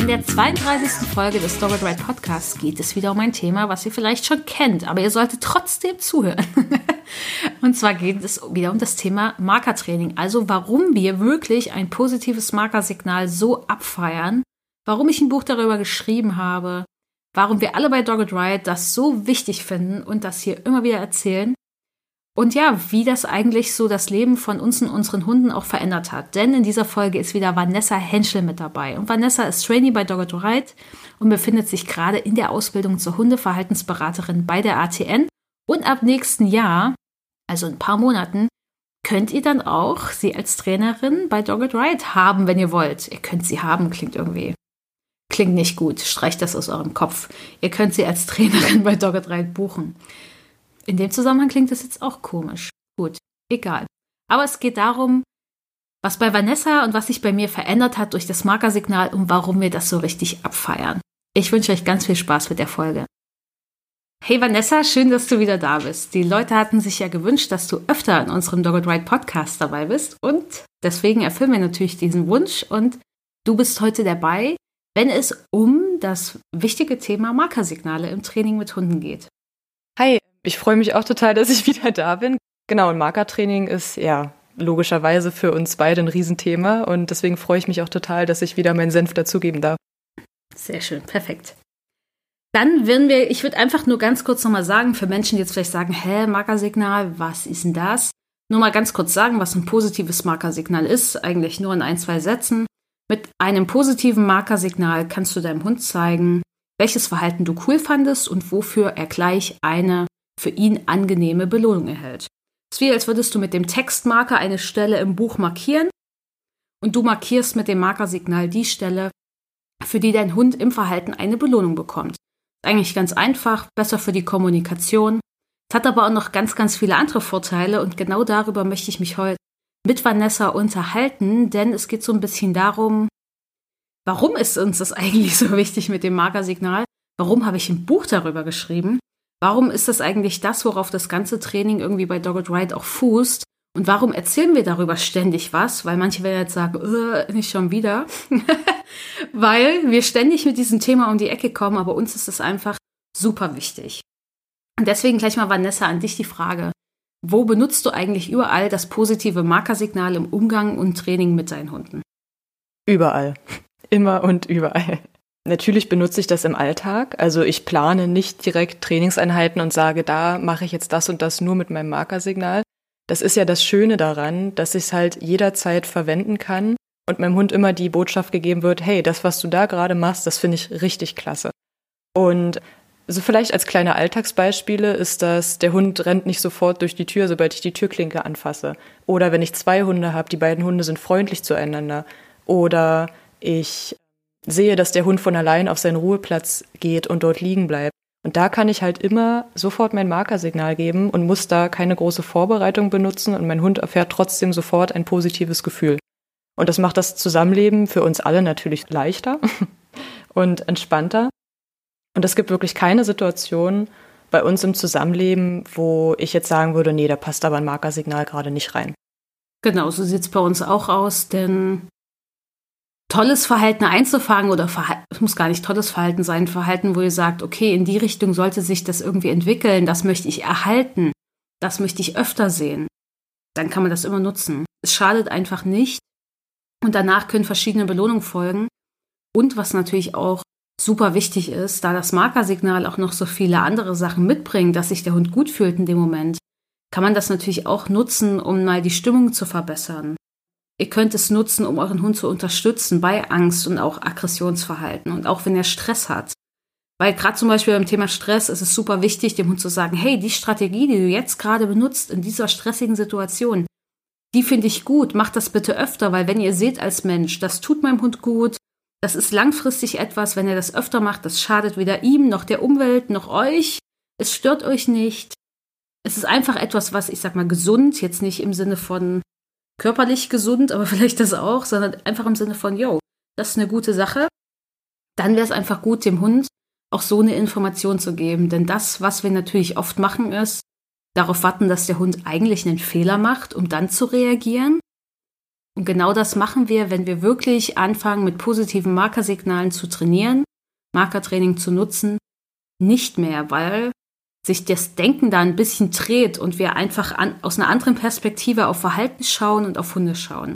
In der 32. Folge des Dogged Ride Podcasts geht es wieder um ein Thema, was ihr vielleicht schon kennt, aber ihr solltet trotzdem zuhören. Und zwar geht es wieder um das Thema Markertraining, also warum wir wirklich ein positives Markersignal so abfeiern, warum ich ein Buch darüber geschrieben habe, warum wir alle bei Dogged Ride das so wichtig finden und das hier immer wieder erzählen und ja, wie das eigentlich so das Leben von uns und unseren Hunden auch verändert hat. Denn in dieser Folge ist wieder Vanessa Henschel mit dabei. Und Vanessa ist Trainee bei Dogged Ride und befindet sich gerade in der Ausbildung zur Hundeverhaltensberaterin bei der ATN. Und ab nächsten Jahr, also in ein paar Monaten, könnt ihr dann auch sie als Trainerin bei Dogged Ride haben, wenn ihr wollt. Ihr könnt sie haben, klingt irgendwie. Klingt nicht gut, streicht das aus eurem Kopf. Ihr könnt sie als Trainerin bei Dogged Ride buchen. In dem Zusammenhang klingt das jetzt auch komisch. Gut, egal. Aber es geht darum, was bei Vanessa und was sich bei mir verändert hat durch das Markersignal und warum wir das so richtig abfeiern. Ich wünsche euch ganz viel Spaß mit der Folge. Hey Vanessa, schön, dass du wieder da bist. Die Leute hatten sich ja gewünscht, dass du öfter in unserem Dogged Ride Podcast dabei bist und deswegen erfüllen wir natürlich diesen Wunsch und du bist heute dabei, wenn es um das wichtige Thema Markersignale im Training mit Hunden geht. Hi, ich freue mich auch total, dass ich wieder da bin. Genau, und Markertraining ist ja logischerweise für uns beide ein Riesenthema und deswegen freue ich mich auch total, dass ich wieder meinen Senf dazugeben darf. Sehr schön, perfekt. Dann würden wir, ich würde einfach nur ganz kurz nochmal sagen, für Menschen, die jetzt vielleicht sagen, hä, Markersignal, was ist denn das? Nur mal ganz kurz sagen, was ein positives Markersignal ist, eigentlich nur in ein, zwei Sätzen. Mit einem positiven Markersignal kannst du deinem Hund zeigen, welches Verhalten du cool fandest und wofür er gleich eine für ihn angenehme Belohnung erhält. Es ist wie, als würdest du mit dem Textmarker eine Stelle im Buch markieren und du markierst mit dem Markersignal die Stelle, für die dein Hund im Verhalten eine Belohnung bekommt. Eigentlich ganz einfach, besser für die Kommunikation. Es hat aber auch noch ganz, ganz viele andere Vorteile und genau darüber möchte ich mich heute mit Vanessa unterhalten, denn es geht so ein bisschen darum, warum ist uns das eigentlich so wichtig mit dem Markersignal? Warum habe ich ein Buch darüber geschrieben? Warum ist das eigentlich das, worauf das ganze Training irgendwie bei Dogged Ride auch fußt? Und warum erzählen wir darüber ständig was? Weil manche werden jetzt sagen, äh, nicht schon wieder. Weil wir ständig mit diesem Thema um die Ecke kommen, aber uns ist es einfach super wichtig. Und deswegen gleich mal, Vanessa, an dich die Frage. Wo benutzt du eigentlich überall das positive Markersignal im Umgang und Training mit deinen Hunden? Überall. Immer und überall. Natürlich benutze ich das im Alltag. Also ich plane nicht direkt Trainingseinheiten und sage, da mache ich jetzt das und das nur mit meinem Markersignal. Das ist ja das Schöne daran, dass ich es halt jederzeit verwenden kann und meinem Hund immer die Botschaft gegeben wird, hey, das, was du da gerade machst, das finde ich richtig klasse. Und so vielleicht als kleine Alltagsbeispiele ist das, der Hund rennt nicht sofort durch die Tür, sobald ich die Türklinke anfasse. Oder wenn ich zwei Hunde habe, die beiden Hunde sind freundlich zueinander. Oder ich sehe, dass der Hund von allein auf seinen Ruheplatz geht und dort liegen bleibt. Und da kann ich halt immer sofort mein Markersignal geben und muss da keine große Vorbereitung benutzen und mein Hund erfährt trotzdem sofort ein positives Gefühl. Und das macht das Zusammenleben für uns alle natürlich leichter und entspannter. Und es gibt wirklich keine Situation bei uns im Zusammenleben, wo ich jetzt sagen würde, nee, da passt aber ein Markersignal gerade nicht rein. Genau, so sieht es bei uns auch aus, denn tolles Verhalten einzufangen oder es muss gar nicht tolles Verhalten sein, Verhalten, wo ihr sagt, okay, in die Richtung sollte sich das irgendwie entwickeln, das möchte ich erhalten, das möchte ich öfter sehen, dann kann man das immer nutzen. Es schadet einfach nicht und danach können verschiedene Belohnungen folgen und was natürlich auch super wichtig ist, da das Markersignal auch noch so viele andere Sachen mitbringt, dass sich der Hund gut fühlt in dem Moment, kann man das natürlich auch nutzen, um mal die Stimmung zu verbessern. Ihr könnt es nutzen, um euren Hund zu unterstützen bei Angst und auch Aggressionsverhalten und auch wenn er Stress hat. Weil gerade zum Beispiel beim Thema Stress ist es super wichtig, dem Hund zu sagen, hey, die Strategie, die du jetzt gerade benutzt in dieser stressigen Situation, die finde ich gut, macht das bitte öfter, weil wenn ihr seht als Mensch, das tut meinem Hund gut, das ist langfristig etwas, wenn er das öfter macht, das schadet weder ihm noch der Umwelt noch euch, es stört euch nicht. Es ist einfach etwas, was ich sag mal gesund, jetzt nicht im Sinne von körperlich gesund, aber vielleicht das auch, sondern einfach im Sinne von, yo, das ist eine gute Sache. Dann wäre es einfach gut, dem Hund auch so eine Information zu geben. Denn das, was wir natürlich oft machen, ist, darauf warten, dass der Hund eigentlich einen Fehler macht, um dann zu reagieren. Und genau das machen wir, wenn wir wirklich anfangen, mit positiven Markersignalen zu trainieren, Markertraining zu nutzen, nicht mehr, weil sich das Denken da ein bisschen dreht und wir einfach an, aus einer anderen Perspektive auf Verhalten schauen und auf Hunde schauen.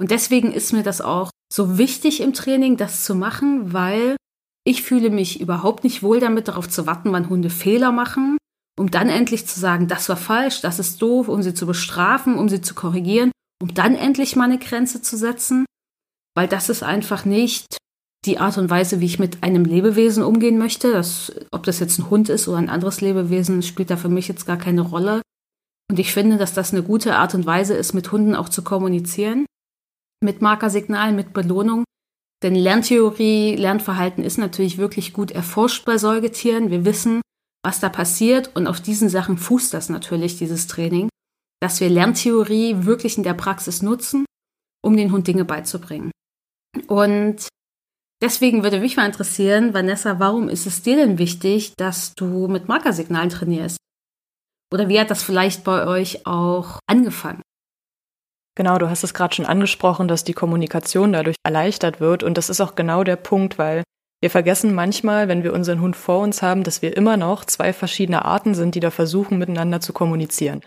Und deswegen ist mir das auch so wichtig im Training, das zu machen, weil ich fühle mich überhaupt nicht wohl damit, darauf zu warten, wann Hunde Fehler machen, um dann endlich zu sagen, das war falsch, das ist doof, um sie zu bestrafen, um sie zu korrigieren, um dann endlich mal eine Grenze zu setzen, weil das ist einfach nicht die Art und Weise, wie ich mit einem Lebewesen umgehen möchte. Das, ob das jetzt ein Hund ist oder ein anderes Lebewesen, spielt da für mich jetzt gar keine Rolle. Und ich finde, dass das eine gute Art und Weise ist, mit Hunden auch zu kommunizieren. Mit Markersignalen, mit Belohnung. Denn Lerntheorie, Lernverhalten ist natürlich wirklich gut erforscht bei Säugetieren. Wir wissen, was da passiert und auf diesen Sachen fußt das natürlich, dieses Training, dass wir Lerntheorie wirklich in der Praxis nutzen, um den Hund Dinge beizubringen. Und deswegen würde mich mal interessieren, Vanessa, warum ist es dir denn wichtig, dass du mit Markersignalen trainierst? Oder wie hat das vielleicht bei euch auch angefangen? Genau, du hast es gerade schon angesprochen, dass die Kommunikation dadurch erleichtert wird. Und das ist auch genau der Punkt, weil wir vergessen manchmal, wenn wir unseren Hund vor uns haben, dass wir immer noch zwei verschiedene Arten sind, die da versuchen, miteinander zu kommunizieren.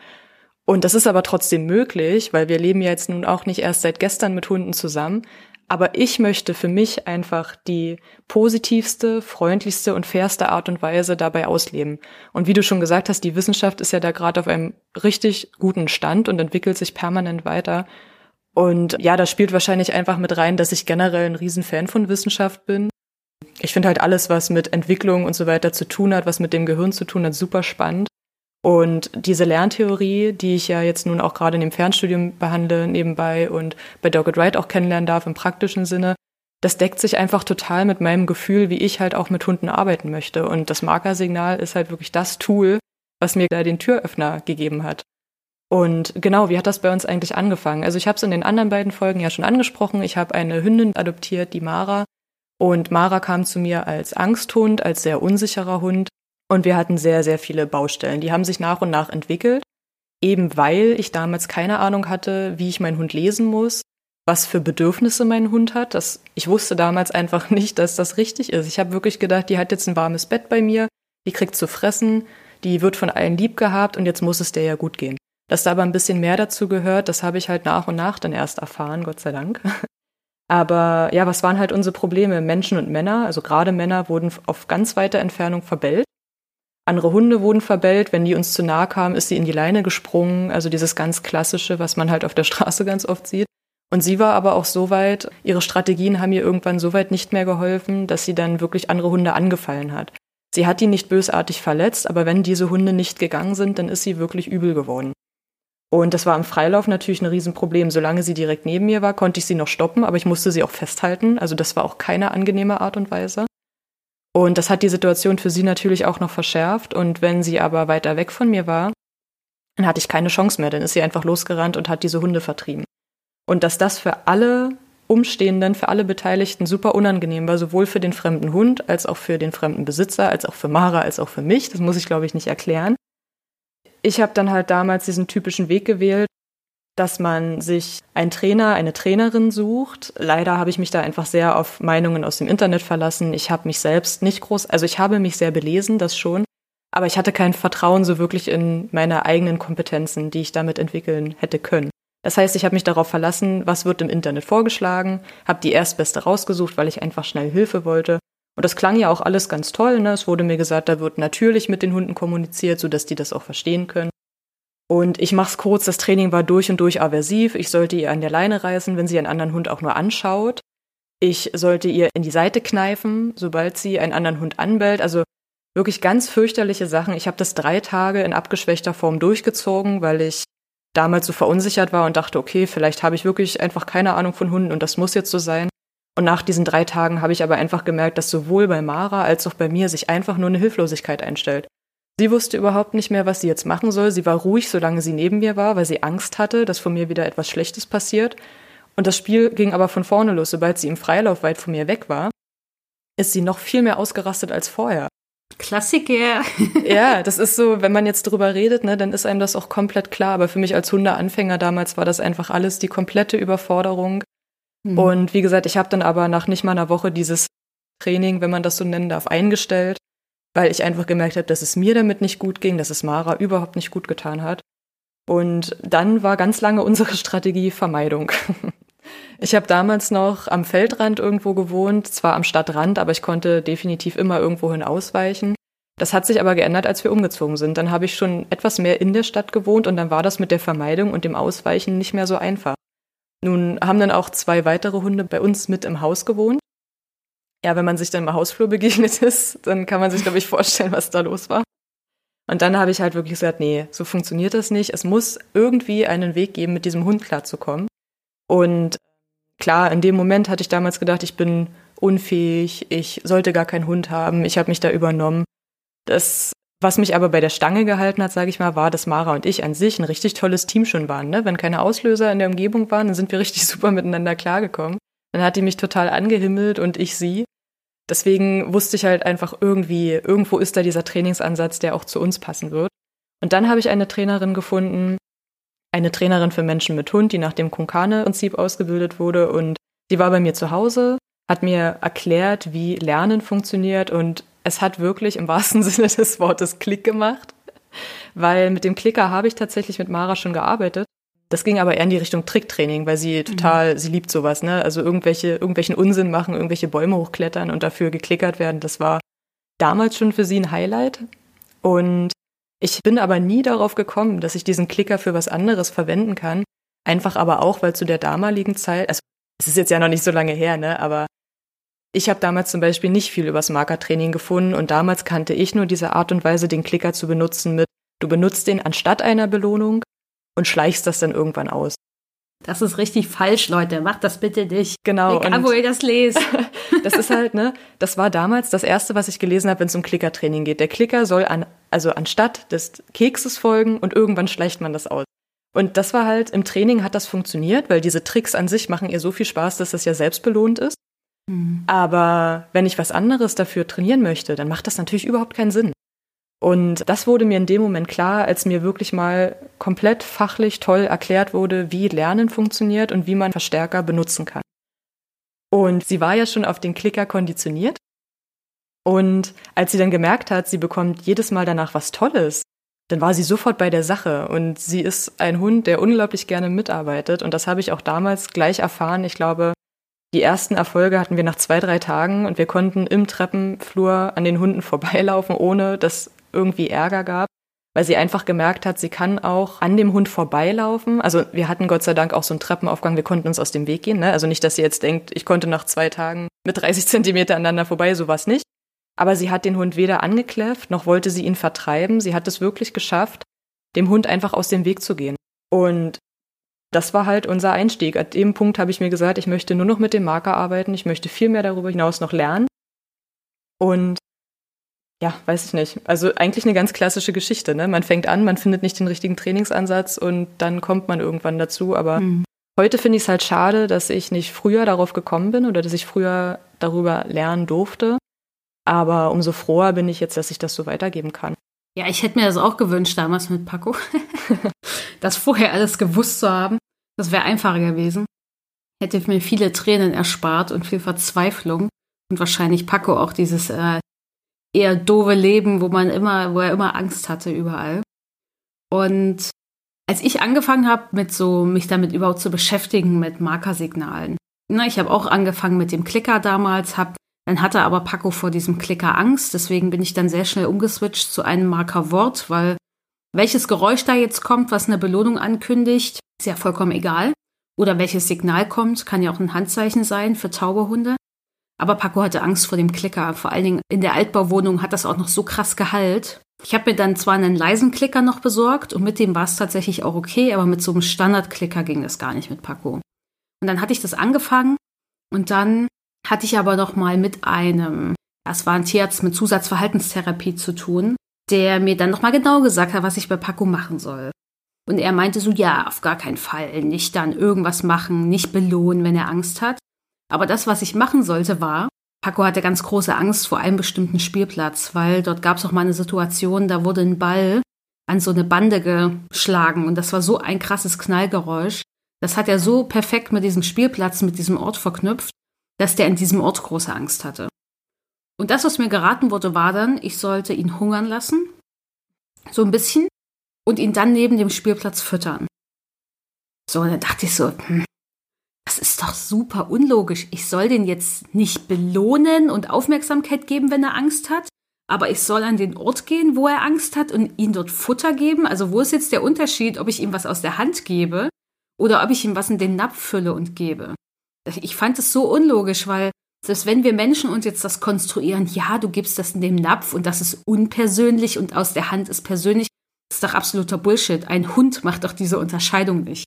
Und das ist aber trotzdem möglich, weil wir leben ja jetzt nun auch nicht erst seit gestern mit Hunden zusammen. Aber ich möchte für mich einfach die positivste, freundlichste und fairste Art und Weise dabei ausleben. Und wie du schon gesagt hast, die Wissenschaft ist ja da gerade auf einem richtig guten Stand und entwickelt sich permanent weiter. Und ja, das spielt wahrscheinlich einfach mit rein, dass ich generell ein Riesenfan von Wissenschaft bin. Ich finde halt alles, was mit Entwicklung und so weiter zu tun hat, was mit dem Gehirn zu tun hat, super spannend. Und diese Lerntheorie, die ich ja jetzt nun auch gerade in dem Fernstudium behandle nebenbei und bei Dogged Wright auch kennenlernen darf im praktischen Sinne, das deckt sich einfach total mit meinem Gefühl, wie ich halt auch mit Hunden arbeiten möchte. Und das Markersignal ist halt wirklich das Tool, was mir da den Türöffner gegeben hat. Und genau, wie hat das bei uns eigentlich angefangen? Also ich habe es in den anderen beiden Folgen ja schon angesprochen. Ich habe eine Hündin adoptiert, die Mara. Und Mara kam zu mir als Angsthund, als sehr unsicherer Hund. Und wir hatten sehr, sehr viele Baustellen. Die haben sich nach und nach entwickelt, eben weil ich damals keine Ahnung hatte, wie ich meinen Hund lesen muss, was für Bedürfnisse mein Hund hat. Das, ich wusste damals einfach nicht, dass das richtig ist. Ich habe wirklich gedacht, die hat jetzt ein warmes Bett bei mir, die kriegt zu fressen, die wird von allen lieb gehabt und jetzt muss es der ja gut gehen. Dass da aber ein bisschen mehr dazu gehört, das habe ich halt nach und nach dann erst erfahren, Gott sei Dank. Aber ja, was waren halt unsere Probleme? Menschen und Männer, also gerade Männer, wurden auf ganz weite Entfernung verbellt. Andere Hunde wurden verbellt. Wenn die uns zu nahe kamen, ist sie in die Leine gesprungen. Also dieses ganz klassische, was man halt auf der Straße ganz oft sieht. Und sie war aber auch so weit, ihre Strategien haben ihr irgendwann so weit nicht mehr geholfen, dass sie dann wirklich andere Hunde angefallen hat. Sie hat die nicht bösartig verletzt, aber wenn diese Hunde nicht gegangen sind, dann ist sie wirklich übel geworden. Und das war im Freilauf natürlich ein Riesenproblem. Solange sie direkt neben mir war, konnte ich sie noch stoppen, aber ich musste sie auch festhalten. Also das war auch keine angenehme Art und Weise. Und das hat die Situation für sie natürlich auch noch verschärft. Und wenn sie aber weiter weg von mir war, dann hatte ich keine Chance mehr. Dann ist sie einfach losgerannt und hat diese Hunde vertrieben. Und dass das für alle Umstehenden, für alle Beteiligten super unangenehm war, sowohl für den fremden Hund als auch für den fremden Besitzer, als auch für Mara, als auch für mich. Das muss ich, glaube ich, nicht erklären. Ich habe dann halt damals diesen typischen Weg gewählt, dass man sich einen Trainer, eine Trainerin sucht. Leider habe ich mich da einfach sehr auf Meinungen aus dem Internet verlassen. Ich habe mich selbst nicht groß, also ich habe mich sehr belesen, das schon, aber ich hatte kein Vertrauen so wirklich in meine eigenen Kompetenzen, die ich damit entwickeln hätte können. Das heißt, ich habe mich darauf verlassen, was wird im Internet vorgeschlagen, habe die erstbeste rausgesucht, weil ich einfach schnell Hilfe wollte. Und das klang ja auch alles ganz toll. Ne? Es wurde mir gesagt, da wird natürlich mit den Hunden kommuniziert, sodass die das auch verstehen können. Und ich mach's kurz, das Training war durch und durch aversiv. Ich sollte ihr an der Leine reißen, wenn sie einen anderen Hund auch nur anschaut. Ich sollte ihr in die Seite kneifen, sobald sie einen anderen Hund anbellt. Also wirklich ganz fürchterliche Sachen. Ich habe das drei Tage in abgeschwächter Form durchgezogen, weil ich damals so verunsichert war und dachte, okay, vielleicht habe ich wirklich einfach keine Ahnung von Hunden und das muss jetzt so sein. Und nach diesen drei Tagen habe ich aber einfach gemerkt, dass sowohl bei Mara als auch bei mir sich einfach nur eine Hilflosigkeit einstellt. Sie wusste überhaupt nicht mehr, was sie jetzt machen soll. Sie war ruhig, solange sie neben mir war, weil sie Angst hatte, dass von mir wieder etwas Schlechtes passiert. Und das Spiel ging aber von vorne los. Sobald sie im Freilauf weit von mir weg war, ist sie noch viel mehr ausgerastet als vorher. Klassiker. ja, das ist so, wenn man jetzt drüber redet, ne, dann ist einem das auch komplett klar. Aber für mich als Hundeanfänger damals war das einfach alles die komplette Überforderung. Mhm. Und wie gesagt, ich habe dann aber nach nicht mal einer Woche dieses Training, wenn man das so nennen darf, eingestellt, weil ich einfach gemerkt habe, dass es mir damit nicht gut ging, dass es Mara überhaupt nicht gut getan hat. Und dann war ganz lange unsere Strategie Vermeidung. Ich habe damals noch am Feldrand irgendwo gewohnt, zwar am Stadtrand, aber ich konnte definitiv immer irgendwohin ausweichen. Das hat sich aber geändert, als wir umgezogen sind. Dann habe ich schon etwas mehr in der Stadt gewohnt und dann war das mit der Vermeidung und dem Ausweichen nicht mehr so einfach. Nun haben dann auch zwei weitere Hunde bei uns mit im Haus gewohnt. Ja, wenn man sich dann im Hausflur begegnet ist, dann kann man sich, glaube ich, vorstellen, was da los war. Und dann habe ich halt wirklich gesagt, nee, so funktioniert das nicht. Es muss irgendwie einen Weg geben, mit diesem Hund klarzukommen. Und klar, in dem Moment hatte ich damals gedacht, ich bin unfähig, ich sollte gar keinen Hund haben, ich habe mich da übernommen. Das, was mich aber bei der Stange gehalten hat, sage ich mal, war, dass Mara und ich an sich ein richtig tolles Team schon waren. Ne? Wenn keine Auslöser in der Umgebung waren, dann sind wir richtig super miteinander klargekommen. Dann hat die mich total angehimmelt und ich sie. Deswegen wusste ich halt einfach irgendwie, irgendwo ist da dieser Trainingsansatz, der auch zu uns passen wird. Und dann habe ich eine Trainerin gefunden, eine Trainerin für Menschen mit Hund, die nach dem Kunkane-Prinzip ausgebildet wurde. Und sie war bei mir zu Hause, hat mir erklärt, wie Lernen funktioniert. Und es hat wirklich im wahrsten Sinne des Wortes Klick gemacht. Weil mit dem Klicker habe ich tatsächlich mit Mara schon gearbeitet. Das ging aber eher in die Richtung Tricktraining, weil sie total, mhm. sie liebt sowas, ne? Also irgendwelche, irgendwelchen Unsinn machen, irgendwelche Bäume hochklettern und dafür geklickert werden. Das war damals schon für sie ein Highlight. Und ich bin aber nie darauf gekommen, dass ich diesen Klicker für was anderes verwenden kann. Einfach aber auch, weil zu der damaligen Zeit, also es ist jetzt ja noch nicht so lange her, ne, aber ich habe damals zum Beispiel nicht viel übers Markertraining gefunden und damals kannte ich nur diese Art und Weise, den Klicker zu benutzen mit, du benutzt den anstatt einer Belohnung und schleichst das dann irgendwann aus. Das ist richtig falsch, Leute. Macht das bitte nicht. Genau. Egal, wo ihr das lest. das ist halt, ne, das war damals das erste, was ich gelesen habe, wenn es um Klickertraining geht. Der Klicker soll an, also anstatt des Kekses folgen und irgendwann schleicht man das aus. Und das war halt, im Training hat das funktioniert, weil diese Tricks an sich machen ihr so viel Spaß, dass das ja selbst belohnt ist. Mhm. Aber wenn ich was anderes dafür trainieren möchte, dann macht das natürlich überhaupt keinen Sinn. Und das wurde mir in dem Moment klar, als mir wirklich mal komplett fachlich toll erklärt wurde, wie Lernen funktioniert und wie man Verstärker benutzen kann. Und sie war ja schon auf den Klicker konditioniert. Und als sie dann gemerkt hat, sie bekommt jedes Mal danach was Tolles, dann war sie sofort bei der Sache. Und sie ist ein Hund, der unglaublich gerne mitarbeitet. Und das habe ich auch damals gleich erfahren. Ich glaube, die ersten Erfolge hatten wir nach zwei, drei Tagen und wir konnten im Treppenflur an den Hunden vorbeilaufen, ohne dass irgendwie Ärger gab, weil sie einfach gemerkt hat, sie kann auch an dem Hund vorbeilaufen. Also wir hatten Gott sei Dank auch so einen Treppenaufgang, wir konnten uns aus dem Weg gehen. Ne? Also nicht, dass sie jetzt denkt, ich konnte nach zwei Tagen mit 30 Zentimeter aneinander vorbei, sowas nicht. Aber sie hat den Hund weder angekläfft, noch wollte sie ihn vertreiben. Sie hat es wirklich geschafft, dem Hund einfach aus dem Weg zu gehen. Und das war halt unser Einstieg. An dem Punkt habe ich mir gesagt, ich möchte nur noch mit dem Marker arbeiten, ich möchte viel mehr darüber hinaus noch lernen. Und ja, weiß ich nicht. Also eigentlich eine ganz klassische Geschichte. Ne? Man fängt an, man findet nicht den richtigen Trainingsansatz und dann kommt man irgendwann dazu. Aber mhm. heute finde ich es halt schade, dass ich nicht früher darauf gekommen bin oder dass ich früher darüber lernen durfte. Aber umso froher bin ich jetzt, dass ich das so weitergeben kann. Ja, ich hätte mir das auch gewünscht damals mit Paco. das vorher alles gewusst zu haben. Das wäre einfacher gewesen. Hätte mir viele Tränen erspart und viel Verzweiflung. Und wahrscheinlich Paco auch dieses äh, eher doofe Leben, wo man immer, wo er immer Angst hatte überall. Und als ich angefangen habe, mit so mich damit überhaupt zu beschäftigen mit Markersignalen, na, ich habe auch angefangen mit dem Klicker damals, hab, dann hatte aber Paco vor diesem Klicker Angst, deswegen bin ich dann sehr schnell umgeswitcht zu einem Markerwort, weil welches Geräusch da jetzt kommt, was eine Belohnung ankündigt, ist ja vollkommen egal. Oder welches Signal kommt, kann ja auch ein Handzeichen sein für taube Hunde. Aber Paco hatte Angst vor dem Klicker. Vor allen Dingen in der Altbauwohnung hat das auch noch so krass Gehalt. Ich habe mir dann zwar einen leisen Klicker noch besorgt und mit dem war es tatsächlich auch okay, aber mit so einem Standardklicker ging das gar nicht mit Paco. Und dann hatte ich das angefangen und dann hatte ich aber noch mal mit einem, das war ein Tierarzt mit Zusatzverhaltenstherapie zu tun, der mir dann noch mal genau gesagt hat, was ich bei Paco machen soll. Und er meinte so, ja, auf gar keinen Fall, nicht dann irgendwas machen, nicht belohnen, wenn er Angst hat. Aber das, was ich machen sollte, war, Paco hatte ganz große Angst vor einem bestimmten Spielplatz, weil dort gab es auch mal eine Situation, da wurde ein Ball an so eine Bande geschlagen und das war so ein krasses Knallgeräusch. Das hat er so perfekt mit diesem Spielplatz, mit diesem Ort verknüpft, dass der in diesem Ort große Angst hatte. Und das, was mir geraten wurde, war dann, ich sollte ihn hungern lassen, so ein bisschen, und ihn dann neben dem Spielplatz füttern. So, und dann dachte ich so, hm, das ist doch super unlogisch. Ich soll den jetzt nicht belohnen und Aufmerksamkeit geben, wenn er Angst hat, aber ich soll an den Ort gehen, wo er Angst hat und ihm dort Futter geben. Also wo ist jetzt der Unterschied, ob ich ihm was aus der Hand gebe oder ob ich ihm was in den Napf fülle und gebe? Ich fand es so unlogisch, weil selbst wenn wir Menschen uns jetzt das konstruieren, ja, du gibst das in dem Napf und das ist unpersönlich und aus der Hand ist persönlich, das ist doch absoluter Bullshit. Ein Hund macht doch diese Unterscheidung nicht.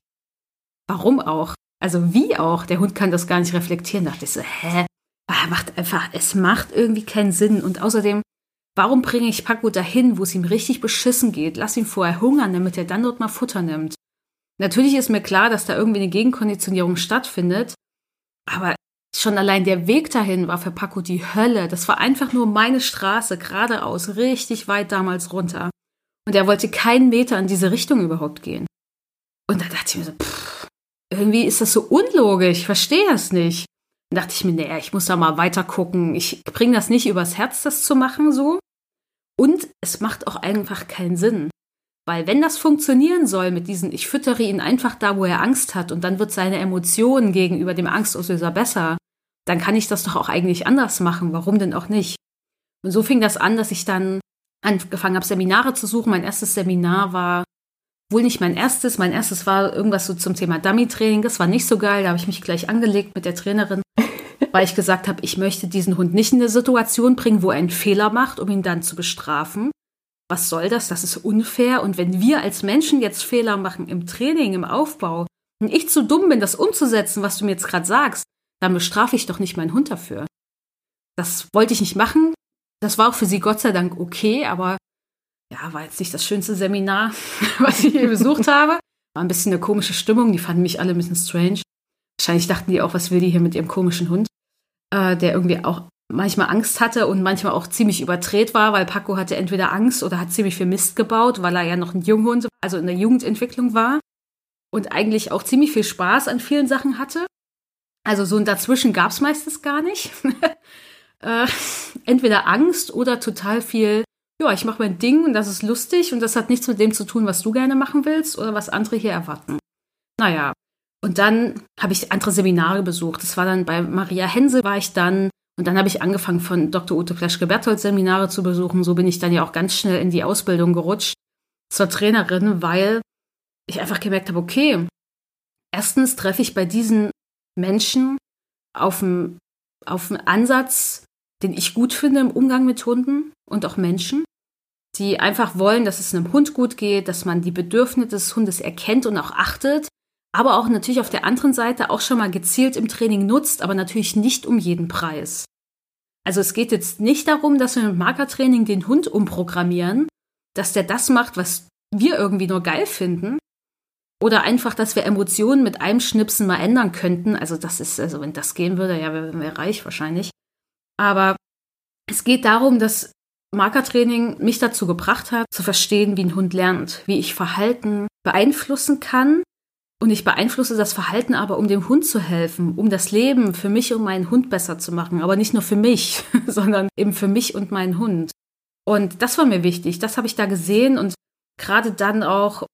Warum auch? Also wie auch? Der Hund kann das gar nicht reflektieren. Da dachte ich so, hä? Ah, macht einfach, es macht irgendwie keinen Sinn. Und außerdem, warum bringe ich Paco dahin, wo es ihm richtig beschissen geht? Lass ihn vorher hungern, damit er dann dort mal Futter nimmt. Natürlich ist mir klar, dass da irgendwie eine Gegenkonditionierung stattfindet. Aber schon allein der Weg dahin war für Paco die Hölle. Das war einfach nur meine Straße, geradeaus, richtig weit damals runter. Und er wollte keinen Meter in diese Richtung überhaupt gehen. Und da dachte ich mir so, pff, irgendwie ist das so unlogisch, ich verstehe das nicht. Dann dachte ich mir, naja, ich muss da mal weiter gucken. Ich bringe das nicht übers Herz, das zu machen so. Und es macht auch einfach keinen Sinn. Weil wenn das funktionieren soll mit diesen, ich füttere ihn einfach da, wo er Angst hat und dann wird seine Emotion gegenüber dem Angstauslöser besser, dann kann ich das doch auch eigentlich anders machen. Warum denn auch nicht? Und so fing das an, dass ich dann angefangen habe, Seminare zu suchen. Mein erstes Seminar war wohl nicht mein erstes. Mein erstes war irgendwas so zum Thema Dummy-Training. Das war nicht so geil. Da habe ich mich gleich angelegt mit der Trainerin, weil ich gesagt habe, ich möchte diesen Hund nicht in eine Situation bringen, wo er einen Fehler macht, um ihn dann zu bestrafen. Was soll das? Das ist unfair. Und wenn wir als Menschen jetzt Fehler machen im Training, im Aufbau, und ich zu dumm bin, das umzusetzen, was du mir jetzt gerade sagst, dann bestrafe ich doch nicht meinen Hund dafür. Das wollte ich nicht machen. Das war auch für sie Gott sei Dank okay, aber ja, war jetzt nicht das schönste Seminar, was ich je besucht habe. War ein bisschen eine komische Stimmung, die fanden mich alle ein bisschen strange. Wahrscheinlich dachten die auch, was will die hier mit ihrem komischen Hund, äh, der irgendwie auch manchmal Angst hatte und manchmal auch ziemlich überdreht war, weil Paco hatte entweder Angst oder hat ziemlich viel Mist gebaut, weil er ja noch ein Junghund, also in der Jugendentwicklung war und eigentlich auch ziemlich viel Spaß an vielen Sachen hatte. Also so ein Dazwischen gab es meistens gar nicht. äh, entweder Angst oder total viel, ja, ich mache mein Ding und das ist lustig und das hat nichts mit dem zu tun, was du gerne machen willst oder was andere hier erwarten. Naja, und dann habe ich andere Seminare besucht. Das war dann bei Maria Hense war ich dann und dann habe ich angefangen von Dr. Ute Fleschke-Berthold Seminare zu besuchen. So bin ich dann ja auch ganz schnell in die Ausbildung gerutscht zur Trainerin, weil ich einfach gemerkt habe, okay, erstens treffe ich bei diesen Menschen auf einen, auf einen Ansatz, den ich gut finde im Umgang mit Hunden und auch Menschen, die einfach wollen, dass es einem Hund gut geht, dass man die Bedürfnisse des Hundes erkennt und auch achtet, aber auch natürlich auf der anderen Seite auch schon mal gezielt im Training nutzt, aber natürlich nicht um jeden Preis. Also es geht jetzt nicht darum, dass wir mit Markertraining den Hund umprogrammieren, dass der das macht, was wir irgendwie nur geil finden, oder einfach, dass wir Emotionen mit einem Schnipsen mal ändern könnten. Also das ist, also wenn das gehen würde, ja, wären wir reich wahrscheinlich. Aber es geht darum, dass Markertraining mich dazu gebracht hat, zu verstehen, wie ein Hund lernt, wie ich Verhalten beeinflussen kann. Und ich beeinflusse das Verhalten aber, um dem Hund zu helfen, um das Leben für mich und meinen Hund besser zu machen. Aber nicht nur für mich, sondern eben für mich und meinen Hund. Und das war mir wichtig. Das habe ich da gesehen und gerade dann auch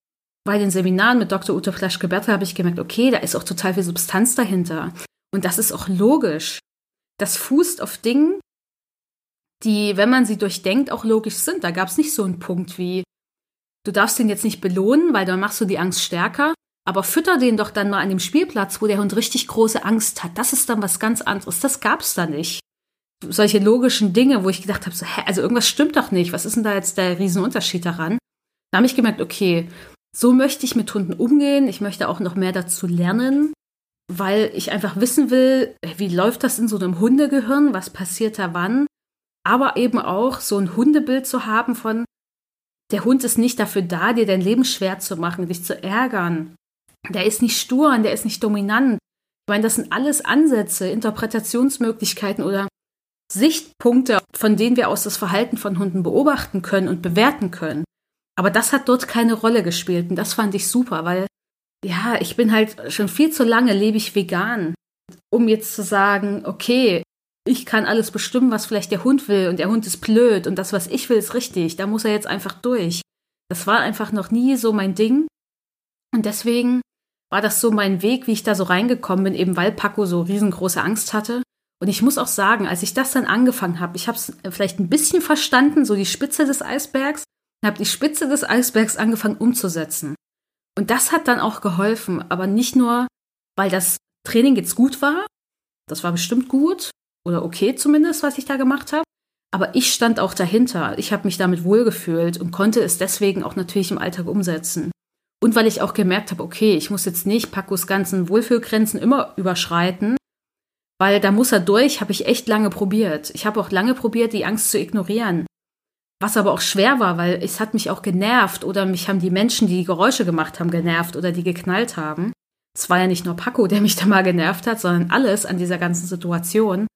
bei den Seminaren mit Dr. Ute Flaschke-Bertel habe ich gemerkt, okay, da ist auch total viel Substanz dahinter. Und das ist auch logisch. Das fußt auf Dingen, die, wenn man sie durchdenkt, auch logisch sind. Da gab es nicht so einen Punkt wie, du darfst den jetzt nicht belohnen, weil dann machst du die Angst stärker, aber fütter den doch dann mal an dem Spielplatz, wo der Hund richtig große Angst hat. Das ist dann was ganz anderes. Das gab es da nicht. solche logischen Dinge, wo ich gedacht habe, so, hä, also irgendwas stimmt doch nicht. Was ist denn da jetzt der Riesenunterschied daran? Da habe ich gemerkt, okay, so möchte ich mit Hunden umgehen. Ich möchte auch noch mehr dazu lernen, weil ich einfach wissen will, wie läuft das in so einem Hundegehirn? Was passiert da wann? Aber eben auch so ein Hundebild zu haben von, der Hund ist nicht dafür da, dir dein Leben schwer zu machen, dich zu ärgern. Der ist nicht stur und der ist nicht dominant. Ich meine, das sind alles Ansätze, Interpretationsmöglichkeiten oder Sichtpunkte, von denen wir aus das Verhalten von Hunden beobachten können und bewerten können. Aber das hat dort keine Rolle gespielt und das fand ich super, weil ja, ich bin halt schon viel zu lange lebe ich vegan, um jetzt zu sagen, okay, ich kann alles bestimmen, was vielleicht der Hund will und der Hund ist blöd und das, was ich will, ist richtig. Da muss er jetzt einfach durch. Das war einfach noch nie so mein Ding. Und deswegen war das so mein Weg, wie ich da so reingekommen bin, eben weil Paco so riesengroße Angst hatte. Und ich muss auch sagen, als ich das dann angefangen habe, ich habe es vielleicht ein bisschen verstanden, so die Spitze des Eisbergs, habe die Spitze des Eisbergs angefangen umzusetzen. Und das hat dann auch geholfen, aber nicht nur, weil das Training jetzt gut war, das war bestimmt gut oder okay zumindest, was ich da gemacht habe, aber ich stand auch dahinter. Ich habe mich damit wohlgefühlt und konnte es deswegen auch natürlich im Alltag umsetzen. Und weil ich auch gemerkt habe, okay, ich muss jetzt nicht Pacos ganzen Wohlfühlgrenzen immer überschreiten, weil da muss er durch, habe ich echt lange probiert. Ich habe auch lange probiert, die Angst zu ignorieren. Was aber auch schwer war, weil es hat mich auch genervt oder mich haben die Menschen, die die Geräusche gemacht haben, genervt oder die geknallt haben. Es war ja nicht nur Paco, der mich da mal genervt hat, sondern alles an dieser ganzen Situation.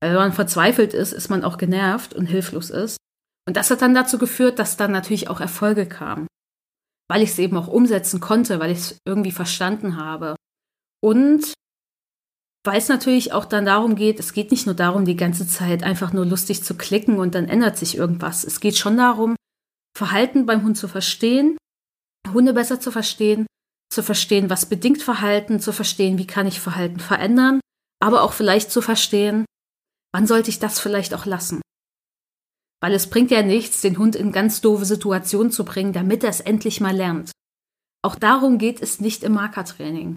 Weil wenn man verzweifelt ist, ist man auch genervt und hilflos ist. Und das hat dann dazu geführt, dass dann natürlich auch Erfolge kamen. Weil ich es eben auch umsetzen konnte, weil ich es irgendwie verstanden habe. Und weil es natürlich auch dann darum geht, es geht nicht nur darum, die ganze Zeit einfach nur lustig zu klicken und dann ändert sich irgendwas. Es geht schon darum, Verhalten beim Hund zu verstehen, Hunde besser zu verstehen, zu verstehen, was bedingt Verhalten, zu verstehen, wie kann ich Verhalten verändern, aber auch vielleicht zu verstehen, wann sollte ich das vielleicht auch lassen. Weil es bringt ja nichts, den Hund in ganz doofe Situationen zu bringen, damit er es endlich mal lernt. Auch darum geht es nicht im Markertraining.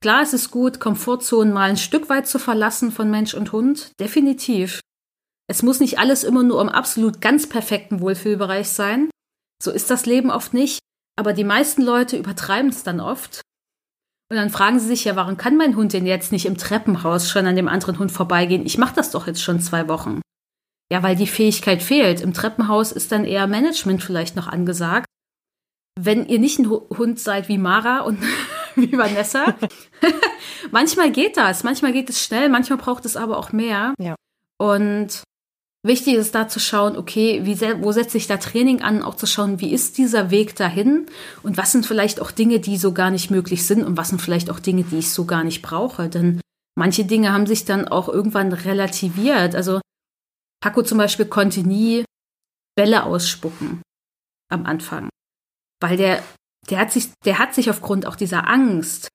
Klar, es ist gut, Komfortzonen mal ein Stück weit zu verlassen von Mensch und Hund, definitiv. Es muss nicht alles immer nur im absolut ganz perfekten Wohlfühlbereich sein. So ist das Leben oft nicht, aber die meisten Leute übertreiben es dann oft. Und dann fragen sie sich ja, warum kann mein Hund denn jetzt nicht im Treppenhaus schon an dem anderen Hund vorbeigehen? Ich mache das doch jetzt schon zwei Wochen. Ja, weil die Fähigkeit fehlt. Im Treppenhaus ist dann eher Management vielleicht noch angesagt. Wenn ihr nicht ein Hund seid wie Mara und wie Vanessa. manchmal geht das, manchmal geht es schnell, manchmal braucht es aber auch mehr. Ja. Und wichtig ist da zu schauen, okay, wie, wo setze ich da Training an, auch zu schauen, wie ist dieser Weg dahin und was sind vielleicht auch Dinge, die so gar nicht möglich sind und was sind vielleicht auch Dinge, die ich so gar nicht brauche. Denn manche Dinge haben sich dann auch irgendwann relativiert. Also Paco zum Beispiel konnte nie Bälle ausspucken am Anfang, weil der der hat sich, der hat sich aufgrund auch dieser Angst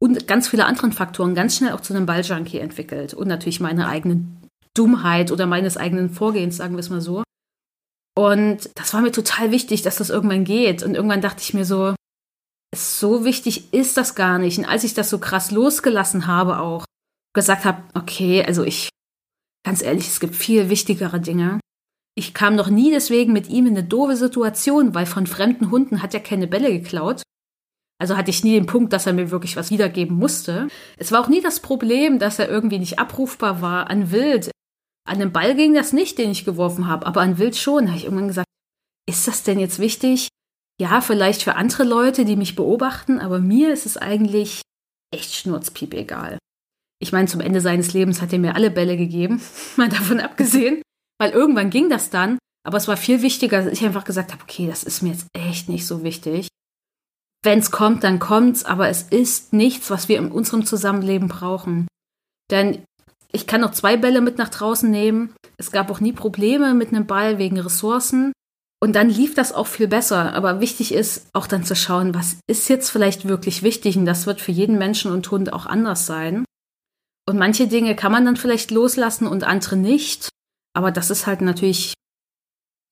und ganz viele anderen Faktoren ganz schnell auch zu einem Balljunkie entwickelt. Und natürlich meine eigene Dummheit oder meines eigenen Vorgehens, sagen wir es mal so. Und das war mir total wichtig, dass das irgendwann geht. Und irgendwann dachte ich mir so, so wichtig ist das gar nicht. Und als ich das so krass losgelassen habe, auch gesagt habe, okay, also ich, ganz ehrlich, es gibt viel wichtigere Dinge ich kam noch nie deswegen mit ihm in eine doofe Situation, weil von fremden Hunden hat er keine Bälle geklaut. Also hatte ich nie den Punkt, dass er mir wirklich was wiedergeben musste. Es war auch nie das Problem, dass er irgendwie nicht abrufbar war an Wild. An dem Ball ging das nicht, den ich geworfen habe, aber an Wild schon. Da habe ich irgendwann gesagt, ist das denn jetzt wichtig? Ja, vielleicht für andere Leute, die mich beobachten, aber mir ist es eigentlich echt schnurzpiep egal. Ich meine, zum Ende seines Lebens hat er mir alle Bälle gegeben, mal davon abgesehen. Weil irgendwann ging das dann, aber es war viel wichtiger, dass ich einfach gesagt habe, okay, das ist mir jetzt echt nicht so wichtig. Wenn es kommt, dann kommt's, aber es ist nichts, was wir in unserem Zusammenleben brauchen. Denn ich kann noch zwei Bälle mit nach draußen nehmen. Es gab auch nie Probleme mit einem Ball wegen Ressourcen. Und dann lief das auch viel besser. Aber wichtig ist auch dann zu schauen, was ist jetzt vielleicht wirklich wichtig. Und das wird für jeden Menschen und Hund auch anders sein. Und manche Dinge kann man dann vielleicht loslassen und andere nicht. Aber das ist halt natürlich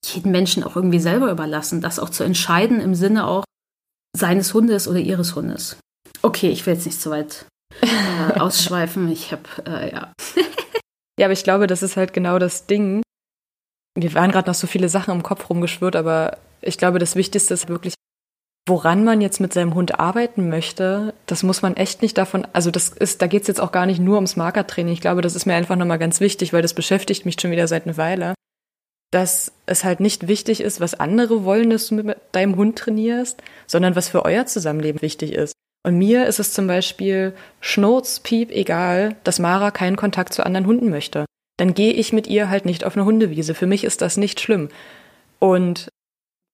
jedem Menschen auch irgendwie selber überlassen, das auch zu entscheiden im Sinne auch seines Hundes oder ihres Hundes. Okay, ich will jetzt nicht zu weit äh, ausschweifen. Ich habe, äh, ja. Ja, aber ich glaube, das ist halt genau das Ding. Wir waren gerade noch so viele Sachen im Kopf rumgeschwirrt, aber ich glaube, das Wichtigste ist wirklich, woran man jetzt mit seinem Hund arbeiten möchte, das muss man echt nicht davon, also das ist, da geht's jetzt auch gar nicht nur ums Markertraining. Ich glaube, das ist mir einfach nochmal ganz wichtig, weil das beschäftigt mich schon wieder seit einer Weile, dass es halt nicht wichtig ist, was andere wollen, dass du mit deinem Hund trainierst, sondern was für euer Zusammenleben wichtig ist. Und mir ist es zum Beispiel Schnurz, Piep, egal, dass Mara keinen Kontakt zu anderen Hunden möchte. Dann gehe ich mit ihr halt nicht auf eine Hundewiese. Für mich ist das nicht schlimm. Und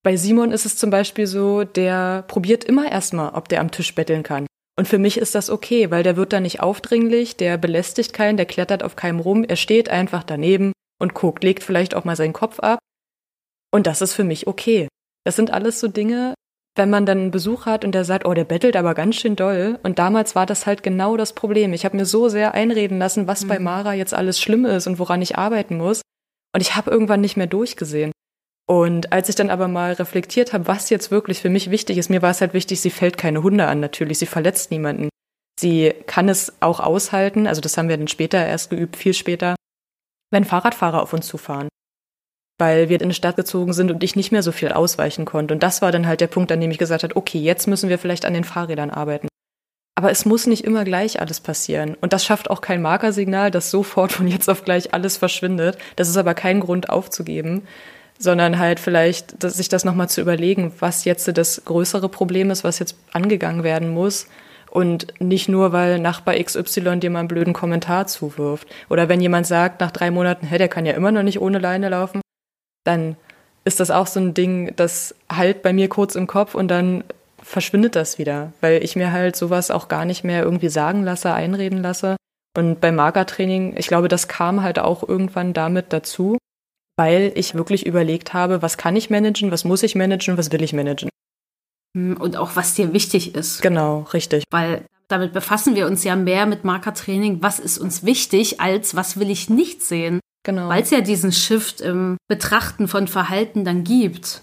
bei Simon ist es zum Beispiel so, der probiert immer erstmal, ob der am Tisch betteln kann. Und für mich ist das okay, weil der wird da nicht aufdringlich, der belästigt keinen, der klettert auf keinem rum, er steht einfach daneben und guckt, legt vielleicht auch mal seinen Kopf ab. Und das ist für mich okay. Das sind alles so Dinge, wenn man dann einen Besuch hat und der sagt, oh, der bettelt aber ganz schön doll. Und damals war das halt genau das Problem. Ich habe mir so sehr einreden lassen, was mhm. bei Mara jetzt alles schlimm ist und woran ich arbeiten muss. Und ich habe irgendwann nicht mehr durchgesehen. Und als ich dann aber mal reflektiert habe, was jetzt wirklich für mich wichtig ist, mir war es halt wichtig, sie fällt keine Hunde an natürlich, sie verletzt niemanden. Sie kann es auch aushalten, also das haben wir dann später erst geübt, viel später, wenn Fahrradfahrer auf uns zufahren weil wir in die Stadt gezogen sind und ich nicht mehr so viel ausweichen konnte. Und das war dann halt der Punkt, an dem ich gesagt habe, okay, jetzt müssen wir vielleicht an den Fahrrädern arbeiten. Aber es muss nicht immer gleich alles passieren. Und das schafft auch kein Markersignal, dass sofort von jetzt auf gleich alles verschwindet. Das ist aber kein Grund aufzugeben, sondern halt vielleicht sich das nochmal zu überlegen, was jetzt das größere Problem ist, was jetzt angegangen werden muss. Und nicht nur, weil Nachbar XY dir mal einen blöden Kommentar zuwirft. Oder wenn jemand sagt nach drei Monaten, hä, der kann ja immer noch nicht ohne Leine laufen, dann ist das auch so ein Ding, das halt bei mir kurz im Kopf und dann verschwindet das wieder, weil ich mir halt sowas auch gar nicht mehr irgendwie sagen lasse, einreden lasse. Und beim Magertraining, ich glaube, das kam halt auch irgendwann damit dazu, weil ich wirklich überlegt habe, was kann ich managen, was muss ich managen, was will ich managen. Hm, und auch was dir wichtig ist. Genau, richtig. Weil damit befassen wir uns ja mehr mit Markertraining, was ist uns wichtig, als was will ich nicht sehen. Genau. Weil es ja diesen Shift im Betrachten von Verhalten dann gibt.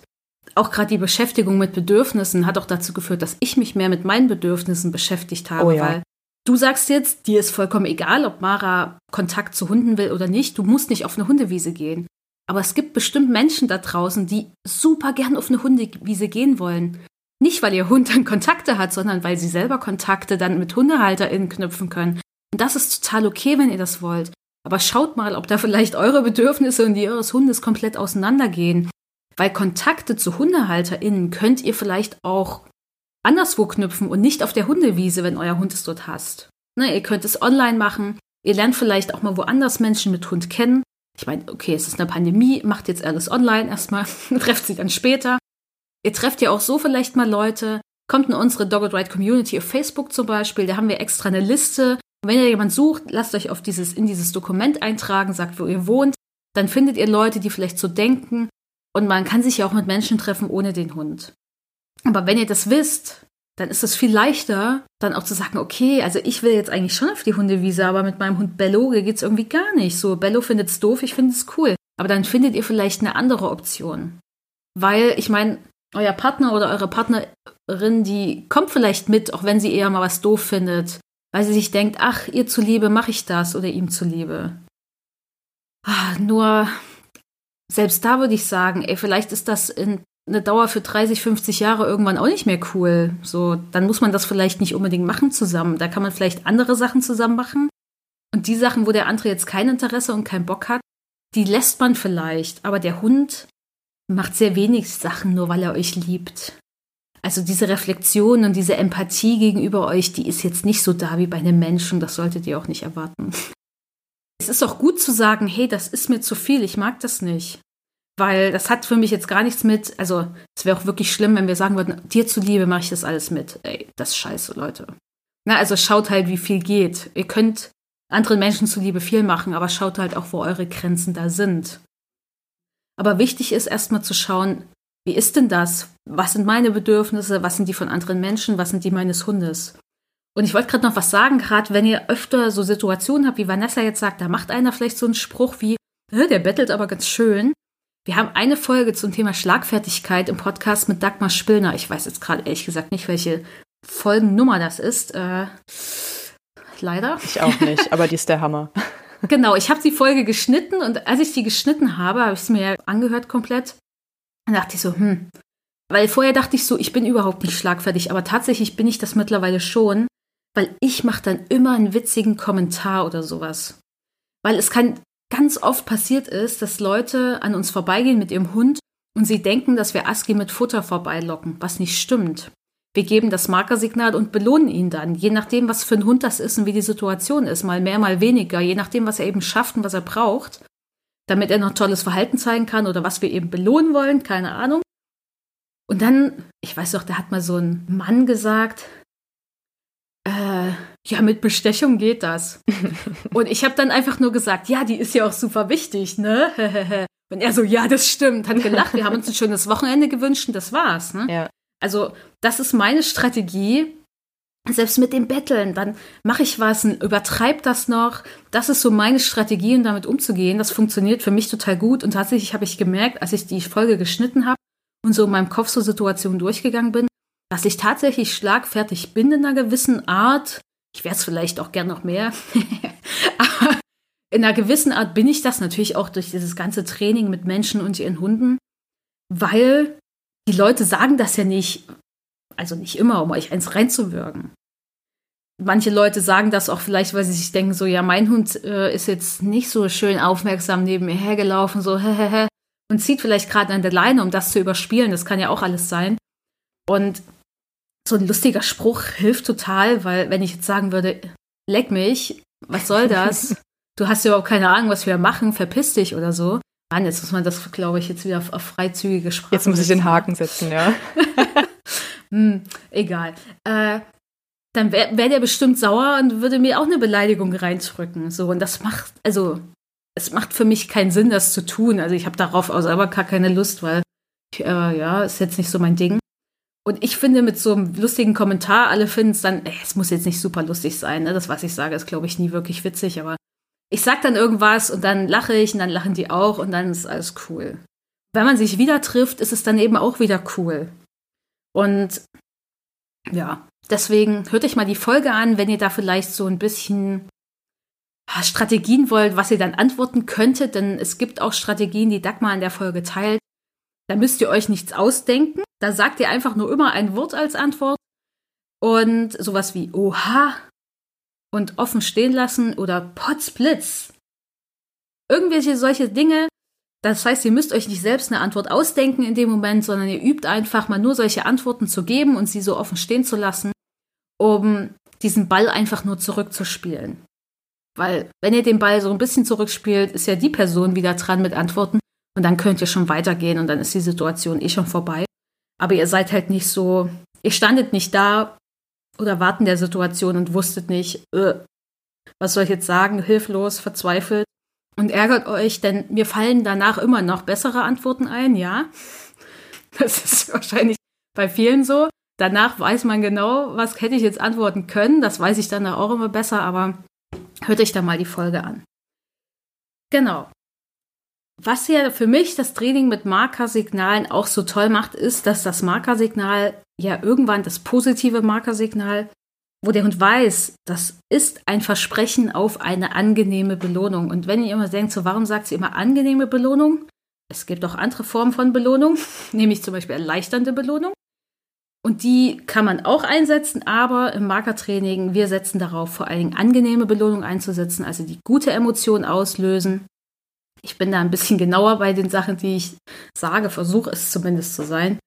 Auch gerade die Beschäftigung mit Bedürfnissen hat auch dazu geführt, dass ich mich mehr mit meinen Bedürfnissen beschäftigt habe, oh ja. weil du sagst jetzt, dir ist vollkommen egal, ob Mara Kontakt zu Hunden will oder nicht, du musst nicht auf eine Hundewiese gehen. Aber es gibt bestimmt Menschen da draußen, die super gern auf eine Hundewiese gehen wollen. Nicht, weil ihr Hund dann Kontakte hat, sondern weil sie selber Kontakte dann mit HundehalterInnen knüpfen können. Und das ist total okay, wenn ihr das wollt. Aber schaut mal, ob da vielleicht eure Bedürfnisse und die eures Hundes komplett auseinandergehen. Weil Kontakte zu HundehalterInnen könnt ihr vielleicht auch anderswo knüpfen und nicht auf der Hundewiese, wenn euer Hund es dort hasst. Ne, ihr könnt es online machen. Ihr lernt vielleicht auch mal woanders Menschen mit Hund kennen. Ich meine, okay, es ist eine Pandemie, macht jetzt alles online erstmal, trefft sie dann später. Ihr trefft ja auch so vielleicht mal Leute. Kommt in unsere Dogged Ride Community auf Facebook zum Beispiel, da haben wir extra eine Liste und wenn ihr jemand sucht, lasst euch auf dieses, in dieses Dokument eintragen, sagt, wo ihr wohnt. Dann findet ihr Leute, die vielleicht so denken. Und man kann sich ja auch mit Menschen treffen ohne den Hund. Aber wenn ihr das wisst, dann ist es viel leichter, dann auch zu sagen, okay, also ich will jetzt eigentlich schon auf die Hundewiese, aber mit meinem Hund Bello geht's irgendwie gar nicht. So, Bello findet's doof, ich finde es cool. Aber dann findet ihr vielleicht eine andere Option. Weil, ich meine, euer Partner oder eure Partnerin, die kommt vielleicht mit, auch wenn sie eher mal was doof findet weil sie sich denkt, ach, ihr zuliebe mache ich das oder ihm zuliebe. Ah, nur, selbst da würde ich sagen, ey, vielleicht ist das in eine Dauer für 30, 50 Jahre irgendwann auch nicht mehr cool. So, dann muss man das vielleicht nicht unbedingt machen zusammen. Da kann man vielleicht andere Sachen zusammen machen. Und die Sachen, wo der andere jetzt kein Interesse und keinen Bock hat, die lässt man vielleicht. Aber der Hund macht sehr wenig Sachen, nur weil er euch liebt. Also diese Reflexion und diese Empathie gegenüber euch, die ist jetzt nicht so da wie bei einem Menschen. Das solltet ihr auch nicht erwarten. Es ist auch gut zu sagen, hey, das ist mir zu viel, ich mag das nicht. Weil das hat für mich jetzt gar nichts mit, also es wäre auch wirklich schlimm, wenn wir sagen würden, dir zuliebe mache ich das alles mit. Ey, das ist scheiße, Leute. Na, also schaut halt, wie viel geht. Ihr könnt anderen Menschen zuliebe viel machen, aber schaut halt auch, wo eure Grenzen da sind. Aber wichtig ist erstmal zu schauen, wie ist denn das? Was sind meine Bedürfnisse? Was sind die von anderen Menschen? Was sind die meines Hundes? Und ich wollte gerade noch was sagen, gerade wenn ihr öfter so Situationen habt, wie Vanessa jetzt sagt, da macht einer vielleicht so einen Spruch wie, der bettelt aber ganz schön. Wir haben eine Folge zum Thema Schlagfertigkeit im Podcast mit Dagmar Spillner. Ich weiß jetzt gerade ehrlich gesagt nicht, welche Folgennummer das ist. Äh, leider. Ich auch nicht, aber die ist der Hammer. Genau, ich habe die Folge geschnitten und als ich die geschnitten habe, habe ich es mir ja angehört komplett. Und dachte ich so, hm. Weil vorher dachte ich so, ich bin überhaupt nicht schlagfertig, aber tatsächlich bin ich das mittlerweile schon, weil ich mache dann immer einen witzigen Kommentar oder sowas. Weil es kann ganz oft passiert ist, dass Leute an uns vorbeigehen mit ihrem Hund und sie denken, dass wir Aski mit Futter vorbeilocken, was nicht stimmt. Wir geben das Markersignal und belohnen ihn dann, je nachdem, was für ein Hund das ist und wie die Situation ist, mal mehr, mal weniger, je nachdem, was er eben schafft und was er braucht, damit er noch tolles Verhalten zeigen kann oder was wir eben belohnen wollen, keine Ahnung. Und dann, ich weiß doch, da hat mal so ein Mann gesagt, äh, ja, mit Bestechung geht das. und ich habe dann einfach nur gesagt, ja, die ist ja auch super wichtig, ne? und er so, ja, das stimmt, hat gelacht. Wir haben uns ein schönes Wochenende gewünscht und das war's, ne? Ja. Also, das ist meine Strategie. Selbst mit dem Betteln, dann mache ich was, übertreib das noch. Das ist so meine Strategie, um damit umzugehen. Das funktioniert für mich total gut. Und tatsächlich habe ich gemerkt, als ich die Folge geschnitten habe und so in meinem Kopf so Situationen durchgegangen bin, dass ich tatsächlich schlagfertig bin in einer gewissen Art. Ich wäre es vielleicht auch gern noch mehr. Aber in einer gewissen Art bin ich das natürlich auch durch dieses ganze Training mit Menschen und ihren Hunden, weil die Leute sagen das ja nicht, also nicht immer, um euch eins reinzuwirken. Manche Leute sagen das auch vielleicht, weil sie sich denken, so, ja, mein Hund äh, ist jetzt nicht so schön aufmerksam neben mir hergelaufen, so, hehehe, und zieht vielleicht gerade an der Leine, um das zu überspielen. Das kann ja auch alles sein. Und so ein lustiger Spruch hilft total, weil wenn ich jetzt sagen würde, leck mich, was soll das? Du hast ja überhaupt keine Ahnung, was wir machen, verpiss dich oder so. Mann, jetzt muss man das, glaube ich, jetzt wieder auf, auf freizügige Sprache. Jetzt muss ich den Haken setzen, ja. hm, egal. Äh, dann wäre wär der bestimmt sauer und würde mir auch eine Beleidigung reindrücken. So, und das macht, also, es macht für mich keinen Sinn, das zu tun. Also ich habe darauf auch selber gar keine Lust, weil ich, äh, ja, ist jetzt nicht so mein Ding. Und ich finde, mit so einem lustigen Kommentar, alle finden es dann, ey, es muss jetzt nicht super lustig sein. Ne? Das, was ich sage, ist, glaube ich, nie wirklich witzig, aber ich sag dann irgendwas und dann lache ich und dann lachen die auch und dann ist alles cool. Wenn man sich wieder trifft, ist es dann eben auch wieder cool. Und ja, deswegen hört euch mal die Folge an, wenn ihr da vielleicht so ein bisschen Strategien wollt, was ihr dann antworten könntet, denn es gibt auch Strategien, die Dagmar in der Folge teilt. Da müsst ihr euch nichts ausdenken. Da sagt ihr einfach nur immer ein Wort als Antwort. Und sowas wie Oha und offen stehen lassen oder Potzblitz. Irgendwelche solche Dinge. Das heißt, ihr müsst euch nicht selbst eine Antwort ausdenken in dem Moment, sondern ihr übt einfach mal nur solche Antworten zu geben und sie so offen stehen zu lassen, um diesen Ball einfach nur zurückzuspielen. Weil, wenn ihr den Ball so ein bisschen zurückspielt, ist ja die Person wieder dran mit Antworten und dann könnt ihr schon weitergehen und dann ist die Situation eh schon vorbei. Aber ihr seid halt nicht so, ihr standet nicht da oder warten der Situation und wusstet nicht, äh, was soll ich jetzt sagen, hilflos, verzweifelt und ärgert euch, denn mir fallen danach immer noch bessere Antworten ein, ja. Das ist wahrscheinlich bei vielen so. Danach weiß man genau, was hätte ich jetzt antworten können. Das weiß ich dann auch immer besser, aber hört euch da mal die Folge an. Genau. Was ja für mich das Training mit Markersignalen auch so toll macht, ist, dass das Markersignal ja irgendwann das positive Markersignal, wo der Hund weiß, das ist ein Versprechen auf eine angenehme Belohnung. Und wenn ihr immer denkt, so warum sagt sie immer angenehme Belohnung? Es gibt auch andere Formen von Belohnung, nämlich zum Beispiel erleichternde Belohnung. Und die kann man auch einsetzen, aber im Markertraining, wir setzen darauf, vor allen Dingen angenehme Belohnung einzusetzen, also die gute Emotion auslösen ich bin da ein bisschen genauer bei den Sachen, die ich sage, versuche es zumindest zu sein,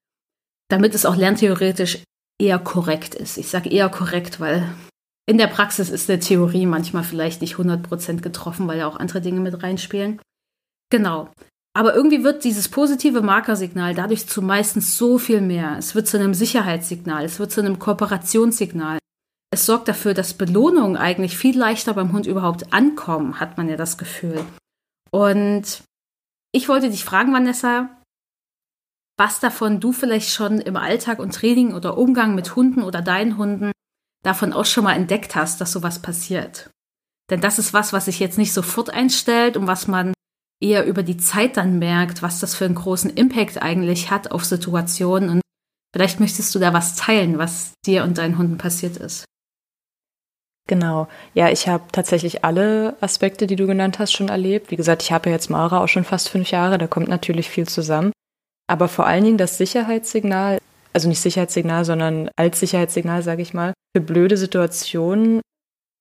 damit es auch lerntheoretisch eher korrekt ist. Ich sage eher korrekt, weil in der Praxis ist der Theorie manchmal vielleicht nicht 100% getroffen, weil ja auch andere Dinge mit reinspielen. Genau. Aber irgendwie wird dieses positive Markersignal dadurch zu meistens so viel mehr. Es wird zu einem Sicherheitssignal, es wird zu einem Kooperationssignal. Es sorgt dafür, dass Belohnungen eigentlich viel leichter beim Hund überhaupt ankommen, hat man ja das Gefühl. Und ich wollte dich fragen, Vanessa, was davon du vielleicht schon im Alltag und Training oder Umgang mit Hunden oder deinen Hunden davon auch schon mal entdeckt hast, dass sowas passiert. Denn das ist was, was sich jetzt nicht sofort einstellt und was man eher über die Zeit dann merkt, was das für einen großen Impact eigentlich hat auf Situationen. Und vielleicht möchtest du da was teilen, was dir und deinen Hunden passiert ist. Genau. Ja, ich habe tatsächlich alle Aspekte, die du genannt hast, schon erlebt. Wie gesagt, ich habe ja jetzt Mara auch schon fast fünf Jahre, da kommt natürlich viel zusammen. Aber vor allen Dingen das Sicherheitssignal, also nicht Sicherheitssignal, sondern als Sicherheitssignal, sage ich mal, für blöde Situationen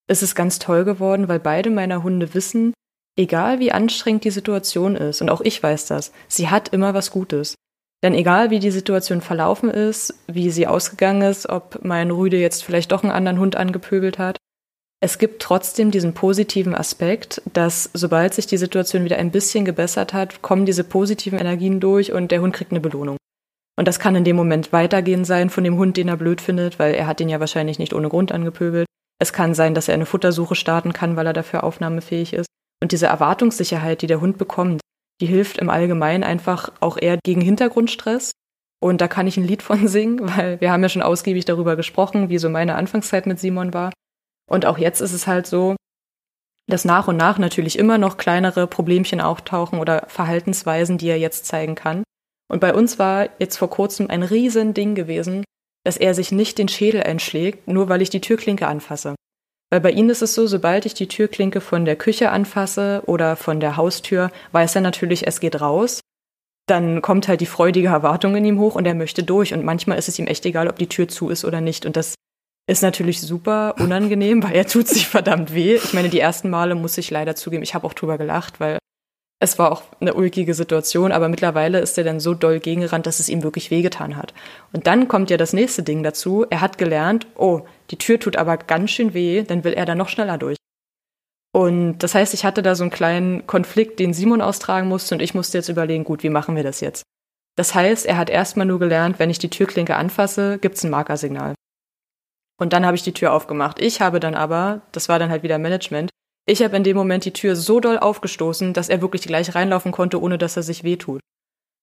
ist es ganz toll geworden, weil beide meiner Hunde wissen, egal wie anstrengend die Situation ist, und auch ich weiß das, sie hat immer was Gutes. Denn egal wie die Situation verlaufen ist, wie sie ausgegangen ist, ob mein Rüde jetzt vielleicht doch einen anderen Hund angepöbelt hat, es gibt trotzdem diesen positiven Aspekt, dass sobald sich die Situation wieder ein bisschen gebessert hat, kommen diese positiven Energien durch und der Hund kriegt eine Belohnung. Und das kann in dem Moment weitergehen sein von dem Hund, den er blöd findet, weil er hat den ja wahrscheinlich nicht ohne Grund angepöbelt. Es kann sein, dass er eine Futtersuche starten kann, weil er dafür aufnahmefähig ist. Und diese Erwartungssicherheit, die der Hund bekommt, die hilft im Allgemeinen einfach auch eher gegen Hintergrundstress. Und da kann ich ein Lied von singen, weil wir haben ja schon ausgiebig darüber gesprochen, wie so meine Anfangszeit mit Simon war. Und auch jetzt ist es halt so, dass nach und nach natürlich immer noch kleinere Problemchen auftauchen oder Verhaltensweisen, die er jetzt zeigen kann. Und bei uns war jetzt vor kurzem ein Riesending gewesen, dass er sich nicht den Schädel einschlägt, nur weil ich die Türklinke anfasse. Weil bei ihm ist es so, sobald ich die Türklinke von der Küche anfasse oder von der Haustür, weiß er natürlich, es geht raus. Dann kommt halt die freudige Erwartung in ihm hoch und er möchte durch. Und manchmal ist es ihm echt egal, ob die Tür zu ist oder nicht. Und das ist natürlich super unangenehm, weil er tut sich verdammt weh. Ich meine, die ersten Male muss ich leider zugeben, ich habe auch drüber gelacht, weil es war auch eine ulkige Situation, aber mittlerweile ist er dann so doll gegengerannt, dass es ihm wirklich wehgetan hat. Und dann kommt ja das nächste Ding dazu. Er hat gelernt, oh, die Tür tut aber ganz schön weh, dann will er da noch schneller durch. Und das heißt, ich hatte da so einen kleinen Konflikt, den Simon austragen musste und ich musste jetzt überlegen, gut, wie machen wir das jetzt? Das heißt, er hat erstmal nur gelernt, wenn ich die Türklinke anfasse, gibt's ein Markersignal. Und dann habe ich die Tür aufgemacht. Ich habe dann aber, das war dann halt wieder Management, ich habe in dem Moment die Tür so doll aufgestoßen, dass er wirklich gleich reinlaufen konnte, ohne dass er sich wehtut.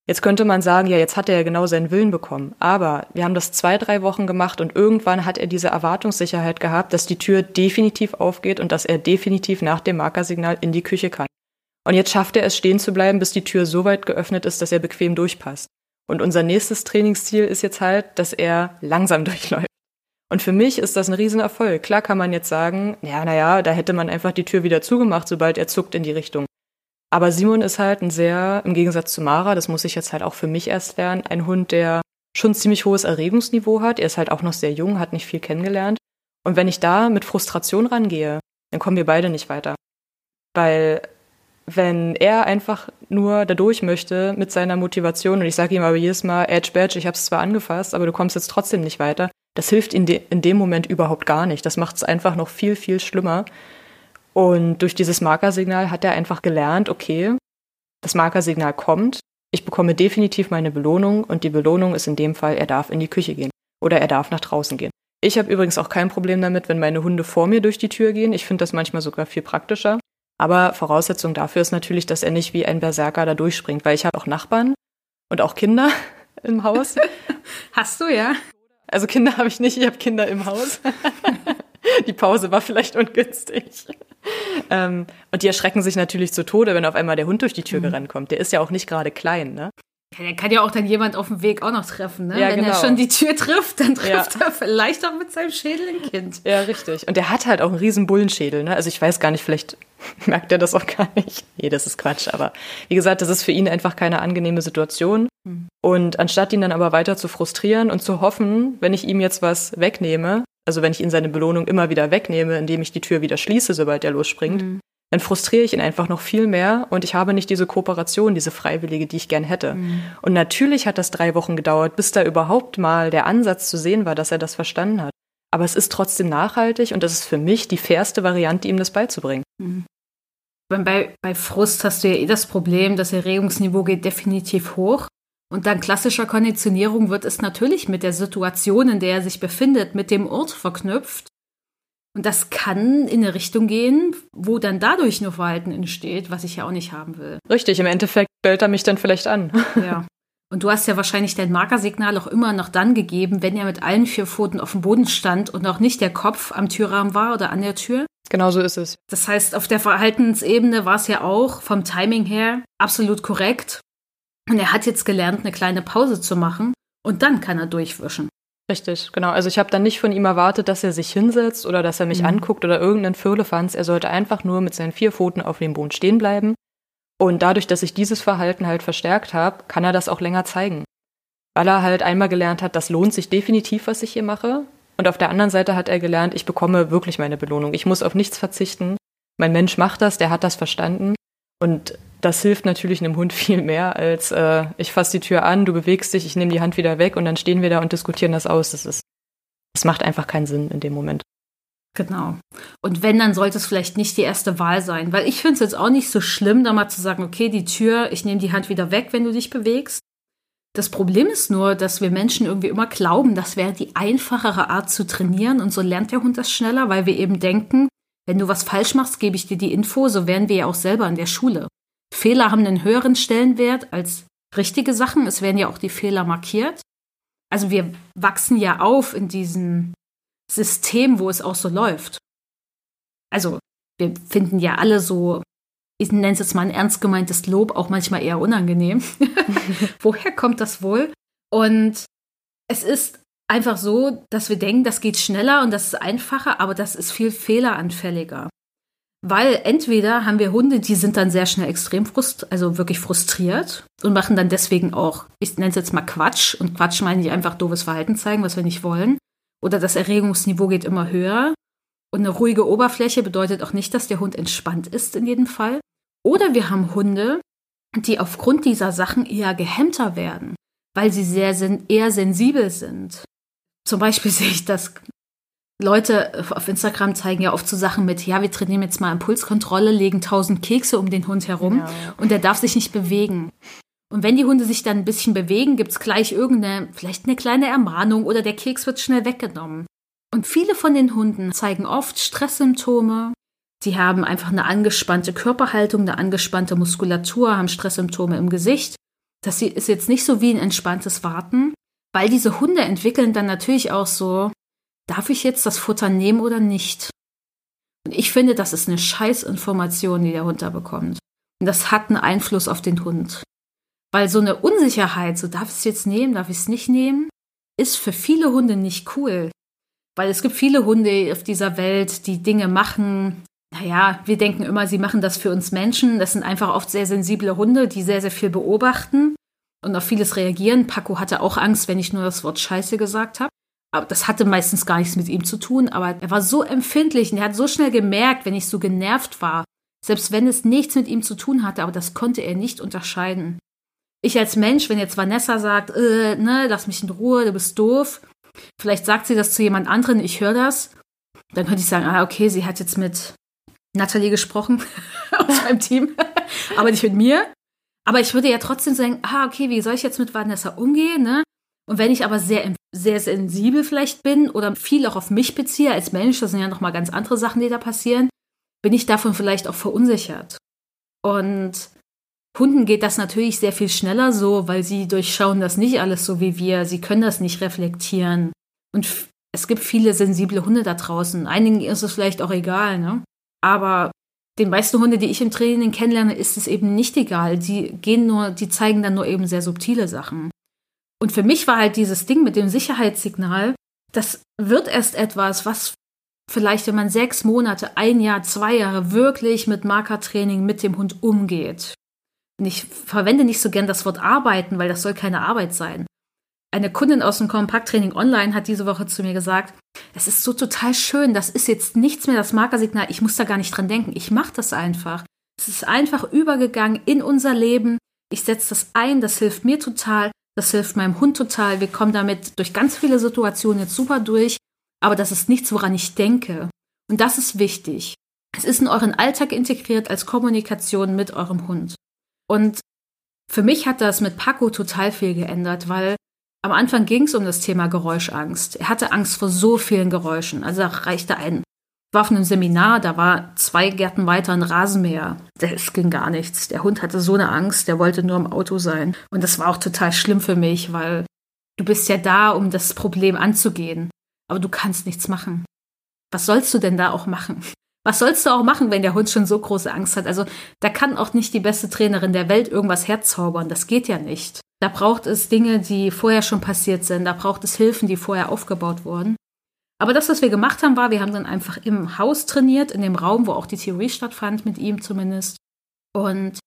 Jetzt könnte man sagen, ja, jetzt hat er ja genau seinen Willen bekommen. Aber wir haben das zwei, drei Wochen gemacht und irgendwann hat er diese Erwartungssicherheit gehabt, dass die Tür definitiv aufgeht und dass er definitiv nach dem Markersignal in die Küche kann. Und jetzt schafft er es stehen zu bleiben, bis die Tür so weit geöffnet ist, dass er bequem durchpasst. Und unser nächstes Trainingsziel ist jetzt halt, dass er langsam durchläuft. Und für mich ist das ein Riesenerfolg. Klar kann man jetzt sagen, ja, naja, da hätte man einfach die Tür wieder zugemacht, sobald er zuckt in die Richtung. Aber Simon ist halt ein sehr, im Gegensatz zu Mara, das muss ich jetzt halt auch für mich erst lernen, ein Hund, der schon ziemlich hohes Erregungsniveau hat. Er ist halt auch noch sehr jung, hat nicht viel kennengelernt. Und wenn ich da mit Frustration rangehe, dann kommen wir beide nicht weiter. Weil wenn er einfach nur dadurch möchte mit seiner Motivation und ich sage ihm aber jedes Mal, Edge Badge, ich habe es zwar angefasst, aber du kommst jetzt trotzdem nicht weiter, das hilft in, de in dem Moment überhaupt gar nicht. Das macht es einfach noch viel, viel schlimmer. Und durch dieses Markersignal hat er einfach gelernt, okay, das Markersignal kommt, ich bekomme definitiv meine Belohnung und die Belohnung ist in dem Fall, er darf in die Küche gehen oder er darf nach draußen gehen. Ich habe übrigens auch kein Problem damit, wenn meine Hunde vor mir durch die Tür gehen. Ich finde das manchmal sogar viel praktischer. Aber Voraussetzung dafür ist natürlich, dass er nicht wie ein Berserker da durchspringt, weil ich habe auch Nachbarn und auch Kinder im Haus. Hast du, ja? Also Kinder habe ich nicht, ich habe Kinder im Haus. die Pause war vielleicht ungünstig. Ähm, und die erschrecken sich natürlich zu Tode, wenn auf einmal der Hund durch die Tür mhm. gerannt kommt. Der ist ja auch nicht gerade klein, ne? Ja, der kann ja auch dann jemand auf dem Weg auch noch treffen, ne? Ja, Wenn genau. er schon die Tür trifft, dann trifft ja. er vielleicht auch mit seinem Schädel ein Kind. Ja, richtig. Und der hat halt auch einen riesen Bullenschädel, ne? Also ich weiß gar nicht, vielleicht merkt er das auch gar nicht. Nee, das ist Quatsch. Aber wie gesagt, das ist für ihn einfach keine angenehme Situation. Mhm. Und anstatt ihn dann aber weiter zu frustrieren und zu hoffen, wenn ich ihm jetzt was wegnehme, also wenn ich ihn seine Belohnung immer wieder wegnehme, indem ich die Tür wieder schließe, sobald er losspringt, mhm. Dann frustriere ich ihn einfach noch viel mehr und ich habe nicht diese Kooperation, diese Freiwillige, die ich gern hätte. Mhm. Und natürlich hat das drei Wochen gedauert, bis da überhaupt mal der Ansatz zu sehen war, dass er das verstanden hat. Aber es ist trotzdem nachhaltig und das ist für mich die fairste Variante, ihm das beizubringen. Mhm. Bei, bei Frust hast du ja eh das Problem, das Erregungsniveau geht definitiv hoch. Und dann klassischer Konditionierung wird es natürlich mit der Situation, in der er sich befindet, mit dem Ort verknüpft. Und das kann in eine Richtung gehen, wo dann dadurch nur Verhalten entsteht, was ich ja auch nicht haben will. Richtig, im Endeffekt bellt er mich dann vielleicht an. Ja. Und du hast ja wahrscheinlich dein Markersignal auch immer noch dann gegeben, wenn er mit allen vier Pfoten auf dem Boden stand und auch nicht der Kopf am Türrahmen war oder an der Tür. Genau so ist es. Das heißt, auf der Verhaltensebene war es ja auch vom Timing her absolut korrekt. Und er hat jetzt gelernt, eine kleine Pause zu machen und dann kann er durchwischen. Richtig, genau. Also ich habe dann nicht von ihm erwartet, dass er sich hinsetzt oder dass er mich mhm. anguckt oder irgendeinen Firlefanz. Er sollte einfach nur mit seinen vier Pfoten auf dem Boden stehen bleiben. Und dadurch, dass ich dieses Verhalten halt verstärkt habe, kann er das auch länger zeigen. Weil er halt einmal gelernt hat, das lohnt sich definitiv, was ich hier mache. Und auf der anderen Seite hat er gelernt, ich bekomme wirklich meine Belohnung. Ich muss auf nichts verzichten. Mein Mensch macht das, der hat das verstanden. Und das hilft natürlich einem Hund viel mehr, als äh, ich fasse die Tür an, du bewegst dich, ich nehme die Hand wieder weg und dann stehen wir da und diskutieren das aus. Das ist, das macht einfach keinen Sinn in dem Moment. Genau. Und wenn, dann sollte es vielleicht nicht die erste Wahl sein, weil ich finde es jetzt auch nicht so schlimm, da mal zu sagen, okay, die Tür, ich nehme die Hand wieder weg, wenn du dich bewegst. Das Problem ist nur, dass wir Menschen irgendwie immer glauben, das wäre die einfachere Art zu trainieren und so lernt der Hund das schneller, weil wir eben denken, wenn du was falsch machst, gebe ich dir die Info, so wären wir ja auch selber in der Schule. Fehler haben einen höheren Stellenwert als richtige Sachen. Es werden ja auch die Fehler markiert. Also wir wachsen ja auf in diesem System, wo es auch so läuft. Also wir finden ja alle so, ich nenne es jetzt mal ein ernst gemeintes Lob, auch manchmal eher unangenehm. Woher kommt das wohl? Und es ist einfach so, dass wir denken, das geht schneller und das ist einfacher, aber das ist viel fehleranfälliger. Weil entweder haben wir Hunde, die sind dann sehr schnell extrem frust, also wirklich frustriert und machen dann deswegen auch, ich nenne es jetzt mal Quatsch. Und Quatsch meine ich einfach doofes Verhalten zeigen, was wir nicht wollen. Oder das Erregungsniveau geht immer höher. Und eine ruhige Oberfläche bedeutet auch nicht, dass der Hund entspannt ist in jedem Fall. Oder wir haben Hunde, die aufgrund dieser Sachen eher gehemmter werden, weil sie sehr eher sensibel sind. Zum Beispiel sehe ich das Leute auf Instagram zeigen ja oft so Sachen mit, ja, wir trainieren jetzt mal Impulskontrolle, legen tausend Kekse um den Hund herum ja. und der darf sich nicht bewegen. Und wenn die Hunde sich dann ein bisschen bewegen, gibt's gleich irgendeine, vielleicht eine kleine Ermahnung oder der Keks wird schnell weggenommen. Und viele von den Hunden zeigen oft Stresssymptome. Die haben einfach eine angespannte Körperhaltung, eine angespannte Muskulatur, haben Stresssymptome im Gesicht. Das ist jetzt nicht so wie ein entspanntes Warten, weil diese Hunde entwickeln dann natürlich auch so darf ich jetzt das Futter nehmen oder nicht? Und ich finde, das ist eine Scheißinformation, die der Hund da bekommt. Und das hat einen Einfluss auf den Hund. Weil so eine Unsicherheit, so darf ich es jetzt nehmen, darf ich es nicht nehmen, ist für viele Hunde nicht cool. Weil es gibt viele Hunde auf dieser Welt, die Dinge machen. Naja, wir denken immer, sie machen das für uns Menschen. Das sind einfach oft sehr sensible Hunde, die sehr, sehr viel beobachten und auf vieles reagieren. Paco hatte auch Angst, wenn ich nur das Wort Scheiße gesagt habe. Aber das hatte meistens gar nichts mit ihm zu tun, aber er war so empfindlich und er hat so schnell gemerkt, wenn ich so genervt war, selbst wenn es nichts mit ihm zu tun hatte, aber das konnte er nicht unterscheiden. Ich als Mensch, wenn jetzt Vanessa sagt, äh, ne, lass mich in Ruhe, du bist doof, vielleicht sagt sie das zu jemand anderen, ich höre das, dann könnte ich sagen, ah, okay, sie hat jetzt mit Natalie gesprochen aus meinem Team, aber nicht mit mir. Aber ich würde ja trotzdem sagen, ah, okay, wie soll ich jetzt mit Vanessa umgehen, ne? Und wenn ich aber sehr, sehr sensibel vielleicht bin oder viel auch auf mich beziehe als Mensch, das sind ja nochmal ganz andere Sachen, die da passieren, bin ich davon vielleicht auch verunsichert. Und Hunden geht das natürlich sehr viel schneller so, weil sie durchschauen das nicht alles so wie wir. Sie können das nicht reflektieren. Und es gibt viele sensible Hunde da draußen. Einigen ist es vielleicht auch egal, ne? Aber den meisten Hunde, die ich im Training kennenlerne, ist es eben nicht egal. Die gehen nur, die zeigen dann nur eben sehr subtile Sachen. Und für mich war halt dieses Ding mit dem Sicherheitssignal, das wird erst etwas, was vielleicht, wenn man sechs Monate, ein Jahr, zwei Jahre wirklich mit Markertraining mit dem Hund umgeht. Und ich verwende nicht so gern das Wort arbeiten, weil das soll keine Arbeit sein. Eine Kundin aus dem Kompakttraining Online hat diese Woche zu mir gesagt, es ist so total schön, das ist jetzt nichts mehr das Markersignal, ich muss da gar nicht dran denken, ich mache das einfach. Es ist einfach übergegangen in unser Leben. Ich setze das ein, das hilft mir total. Das hilft meinem Hund total. Wir kommen damit durch ganz viele Situationen jetzt super durch. Aber das ist nichts, woran ich denke. Und das ist wichtig. Es ist in euren Alltag integriert als Kommunikation mit eurem Hund. Und für mich hat das mit Paco total viel geändert, weil am Anfang ging es um das Thema Geräuschangst. Er hatte Angst vor so vielen Geräuschen. Also da reichte ein war auf einem Seminar, da war zwei Gärten weiter ein Rasenmäher. Es ging gar nichts. Der Hund hatte so eine Angst, der wollte nur im Auto sein. Und das war auch total schlimm für mich, weil du bist ja da, um das Problem anzugehen. Aber du kannst nichts machen. Was sollst du denn da auch machen? Was sollst du auch machen, wenn der Hund schon so große Angst hat? Also da kann auch nicht die beste Trainerin der Welt irgendwas herzaubern. Das geht ja nicht. Da braucht es Dinge, die vorher schon passiert sind. Da braucht es Hilfen, die vorher aufgebaut wurden. Aber das, was wir gemacht haben, war, wir haben dann einfach im Haus trainiert, in dem Raum, wo auch die Theorie stattfand, mit ihm zumindest. Und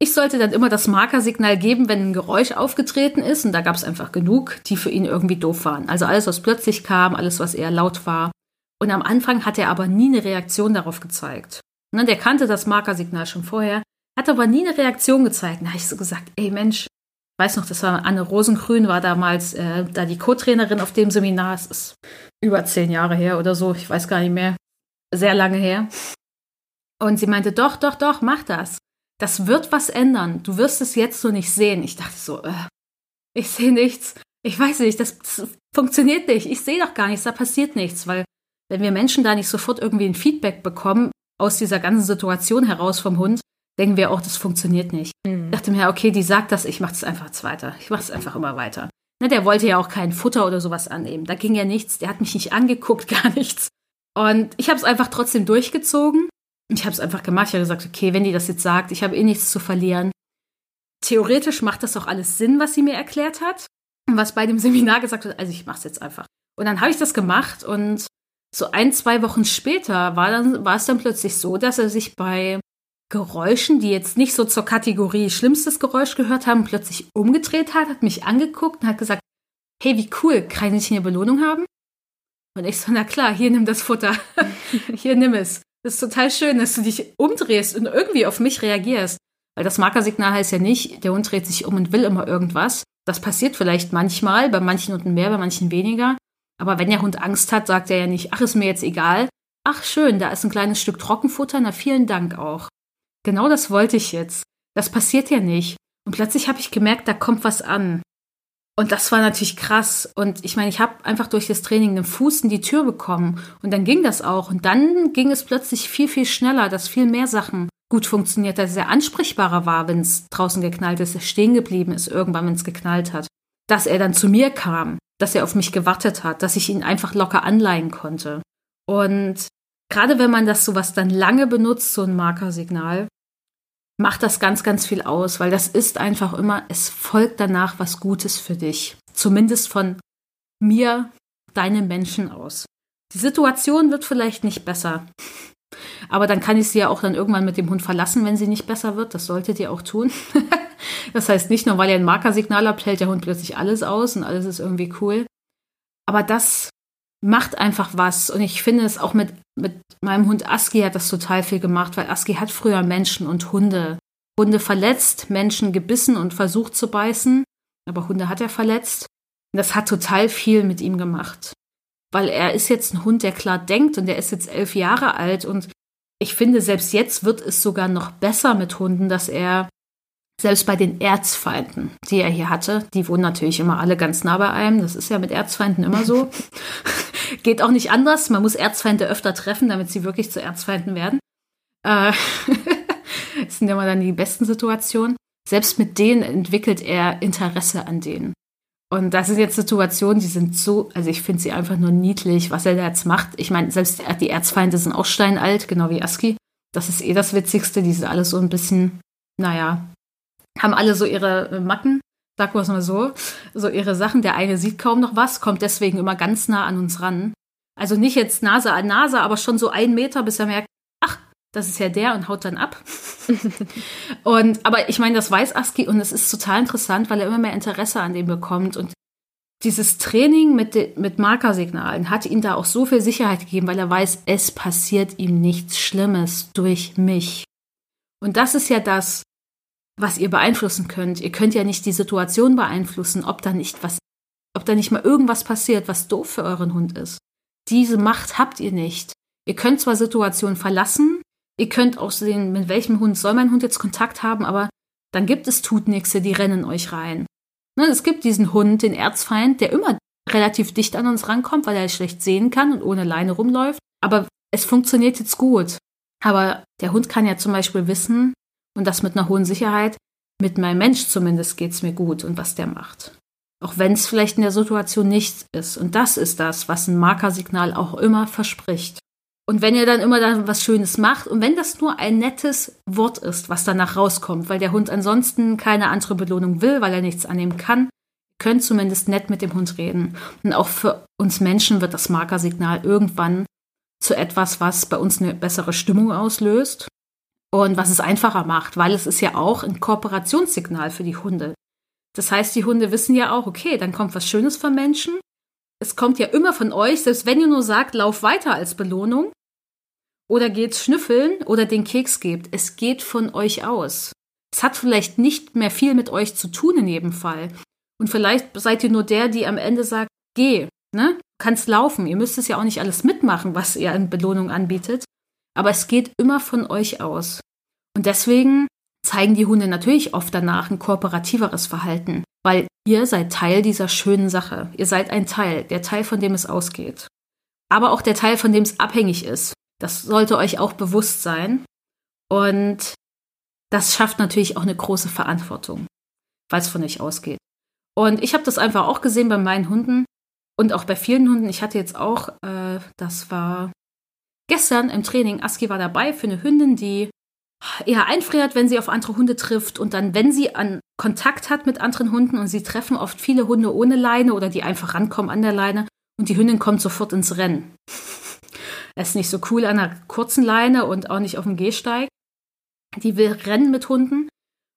ich sollte dann immer das Markersignal geben, wenn ein Geräusch aufgetreten ist. Und da gab es einfach genug, die für ihn irgendwie doof waren. Also alles, was plötzlich kam, alles, was eher laut war. Und am Anfang hat er aber nie eine Reaktion darauf gezeigt. Und der kannte das Markersignal schon vorher, hat aber nie eine Reaktion gezeigt. Da habe ich so gesagt, ey Mensch, weiß noch, das war Anne Rosengrün, war damals äh, da die Co-Trainerin auf dem Seminar. Es ist über zehn Jahre her oder so, ich weiß gar nicht mehr. Sehr lange her. Und sie meinte, doch, doch, doch, mach das. Das wird was ändern. Du wirst es jetzt so nicht sehen. Ich dachte so, äh, ich sehe nichts. Ich weiß nicht, das, das funktioniert nicht. Ich sehe doch gar nichts, da passiert nichts, weil wenn wir Menschen da nicht sofort irgendwie ein Feedback bekommen aus dieser ganzen Situation heraus vom Hund, denken wir auch, das funktioniert nicht. Mhm. Ich dachte mir, okay, die sagt das, ich mache es einfach weiter. Ich mache es einfach immer weiter. Ne, der wollte ja auch kein Futter oder sowas annehmen. Da ging ja nichts. Der hat mich nicht angeguckt, gar nichts. Und ich habe es einfach trotzdem durchgezogen. Ich habe es einfach gemacht. Ich habe gesagt, okay, wenn die das jetzt sagt, ich habe eh nichts zu verlieren. Theoretisch macht das auch alles Sinn, was sie mir erklärt hat. Und was bei dem Seminar gesagt hat, also ich mache es jetzt einfach. Und dann habe ich das gemacht Geräuschen, die jetzt nicht so zur Kategorie schlimmstes Geräusch gehört haben, plötzlich umgedreht hat, hat mich angeguckt und hat gesagt, hey, wie cool, kann ich hier eine Belohnung haben? Und ich so, na klar, hier nimm das Futter. hier nimm es. Das ist total schön, dass du dich umdrehst und irgendwie auf mich reagierst. Weil das Markersignal heißt ja nicht, der Hund dreht sich um und will immer irgendwas. Das passiert vielleicht manchmal, bei manchen Hunden mehr, bei manchen weniger. Aber wenn der Hund Angst hat, sagt er ja nicht, ach, ist mir jetzt egal. Ach, schön, da ist ein kleines Stück Trockenfutter, na vielen Dank auch. Genau das wollte ich jetzt. Das passiert ja nicht. Und plötzlich habe ich gemerkt, da kommt was an. Und das war natürlich krass. Und ich meine, ich habe einfach durch das Training einen Fuß in die Tür bekommen. Und dann ging das auch. Und dann ging es plötzlich viel, viel schneller, dass viel mehr Sachen gut funktioniert, dass er ansprechbarer war, wenn es draußen geknallt ist, stehen geblieben ist irgendwann, wenn es geknallt hat. Dass er dann zu mir kam, dass er auf mich gewartet hat, dass ich ihn einfach locker anleihen konnte. Und gerade wenn man das sowas dann lange benutzt, so ein Markersignal, macht das ganz, ganz viel aus, weil das ist einfach immer, es folgt danach was Gutes für dich. Zumindest von mir, deinem Menschen aus. Die Situation wird vielleicht nicht besser. Aber dann kann ich sie ja auch dann irgendwann mit dem Hund verlassen, wenn sie nicht besser wird. Das solltet ihr auch tun. das heißt nicht nur, weil ihr ein Markersignal habt, hält der Hund plötzlich alles aus und alles ist irgendwie cool. Aber das macht einfach was. Und ich finde es auch mit, mit meinem Hund Aski hat das total viel gemacht, weil Aski hat früher Menschen und Hunde. Hunde verletzt, Menschen gebissen und versucht zu beißen. Aber Hunde hat er verletzt. Das hat total viel mit ihm gemacht. Weil er ist jetzt ein Hund, der klar denkt und der ist jetzt elf Jahre alt. Und ich finde, selbst jetzt wird es sogar noch besser mit Hunden, dass er selbst bei den Erzfeinden, die er hier hatte, die wohnen natürlich immer alle ganz nah bei einem. Das ist ja mit Erzfeinden immer so. Geht auch nicht anders. Man muss Erzfeinde öfter treffen, damit sie wirklich zu Erzfeinden werden. Äh, das sind ja immer dann die besten Situationen. Selbst mit denen entwickelt er Interesse an denen. Und das sind jetzt Situationen, die sind so, also ich finde sie einfach nur niedlich, was er da jetzt macht. Ich meine, selbst die Erzfeinde sind auch steinalt, genau wie Aski. Das ist eh das Witzigste. Die sind alles so ein bisschen, naja, haben alle so ihre Macken sagen wir es mal so, so ihre Sachen. Der eine sieht kaum noch was, kommt deswegen immer ganz nah an uns ran. Also nicht jetzt Nase an Nase, aber schon so einen Meter, bis er merkt, ach, das ist ja der und haut dann ab. und, aber ich meine, das weiß Aski und es ist total interessant, weil er immer mehr Interesse an dem bekommt und dieses Training mit, mit Markersignalen hat ihm da auch so viel Sicherheit gegeben, weil er weiß, es passiert ihm nichts Schlimmes durch mich. Und das ist ja das, was ihr beeinflussen könnt. Ihr könnt ja nicht die Situation beeinflussen, ob da nicht was, ob da nicht mal irgendwas passiert, was doof für euren Hund ist. Diese Macht habt ihr nicht. Ihr könnt zwar Situationen verlassen, ihr könnt auch sehen, mit welchem Hund soll mein Hund jetzt Kontakt haben, aber dann gibt es Tutnixe, die rennen euch rein. Ne, es gibt diesen Hund, den Erzfeind, der immer relativ dicht an uns rankommt, weil er schlecht sehen kann und ohne Leine rumläuft. Aber es funktioniert jetzt gut. Aber der Hund kann ja zum Beispiel wissen, und das mit einer hohen Sicherheit, mit meinem Mensch zumindest geht es mir gut und was der macht. Auch wenn es vielleicht in der Situation nichts ist. Und das ist das, was ein Markersignal auch immer verspricht. Und wenn ihr dann immer dann was Schönes macht und wenn das nur ein nettes Wort ist, was danach rauskommt, weil der Hund ansonsten keine andere Belohnung will, weil er nichts annehmen kann, könnt zumindest nett mit dem Hund reden. Und auch für uns Menschen wird das Markersignal irgendwann zu etwas, was bei uns eine bessere Stimmung auslöst und was es einfacher macht, weil es ist ja auch ein Kooperationssignal für die Hunde. Das heißt, die Hunde wissen ja auch, okay, dann kommt was Schönes vom Menschen es kommt ja immer von euch, selbst wenn ihr nur sagt, lauf weiter als Belohnung oder geht schnüffeln oder den Keks gebt. Es geht von euch aus. Es hat vielleicht nicht mehr viel mit euch zu tun in jedem Fall. Und vielleicht seid ihr nur der, die am Ende sagt, geh, ne? Kannst laufen. Ihr müsst es ja auch nicht alles mitmachen, was ihr an Belohnung anbietet. Aber es geht immer von euch aus. Und deswegen zeigen die Hunde natürlich oft danach ein kooperativeres Verhalten, weil ihr seid Teil dieser schönen Sache. Ihr seid ein Teil, der Teil, von dem es ausgeht. Aber auch der Teil, von dem es abhängig ist. Das sollte euch auch bewusst sein. Und das schafft natürlich auch eine große Verantwortung, weil es von euch ausgeht. Und ich habe das einfach auch gesehen bei meinen Hunden und auch bei vielen Hunden. Ich hatte jetzt auch, äh, das war gestern im Training, Aski war dabei für eine Hündin, die eher einfriert, wenn sie auf andere Hunde trifft und dann, wenn sie an Kontakt hat mit anderen Hunden und sie treffen oft viele Hunde ohne Leine oder die einfach rankommen an der Leine und die Hündin kommt sofort ins Rennen. Es ist nicht so cool an einer kurzen Leine und auch nicht auf dem Gehsteig. Die will rennen mit Hunden.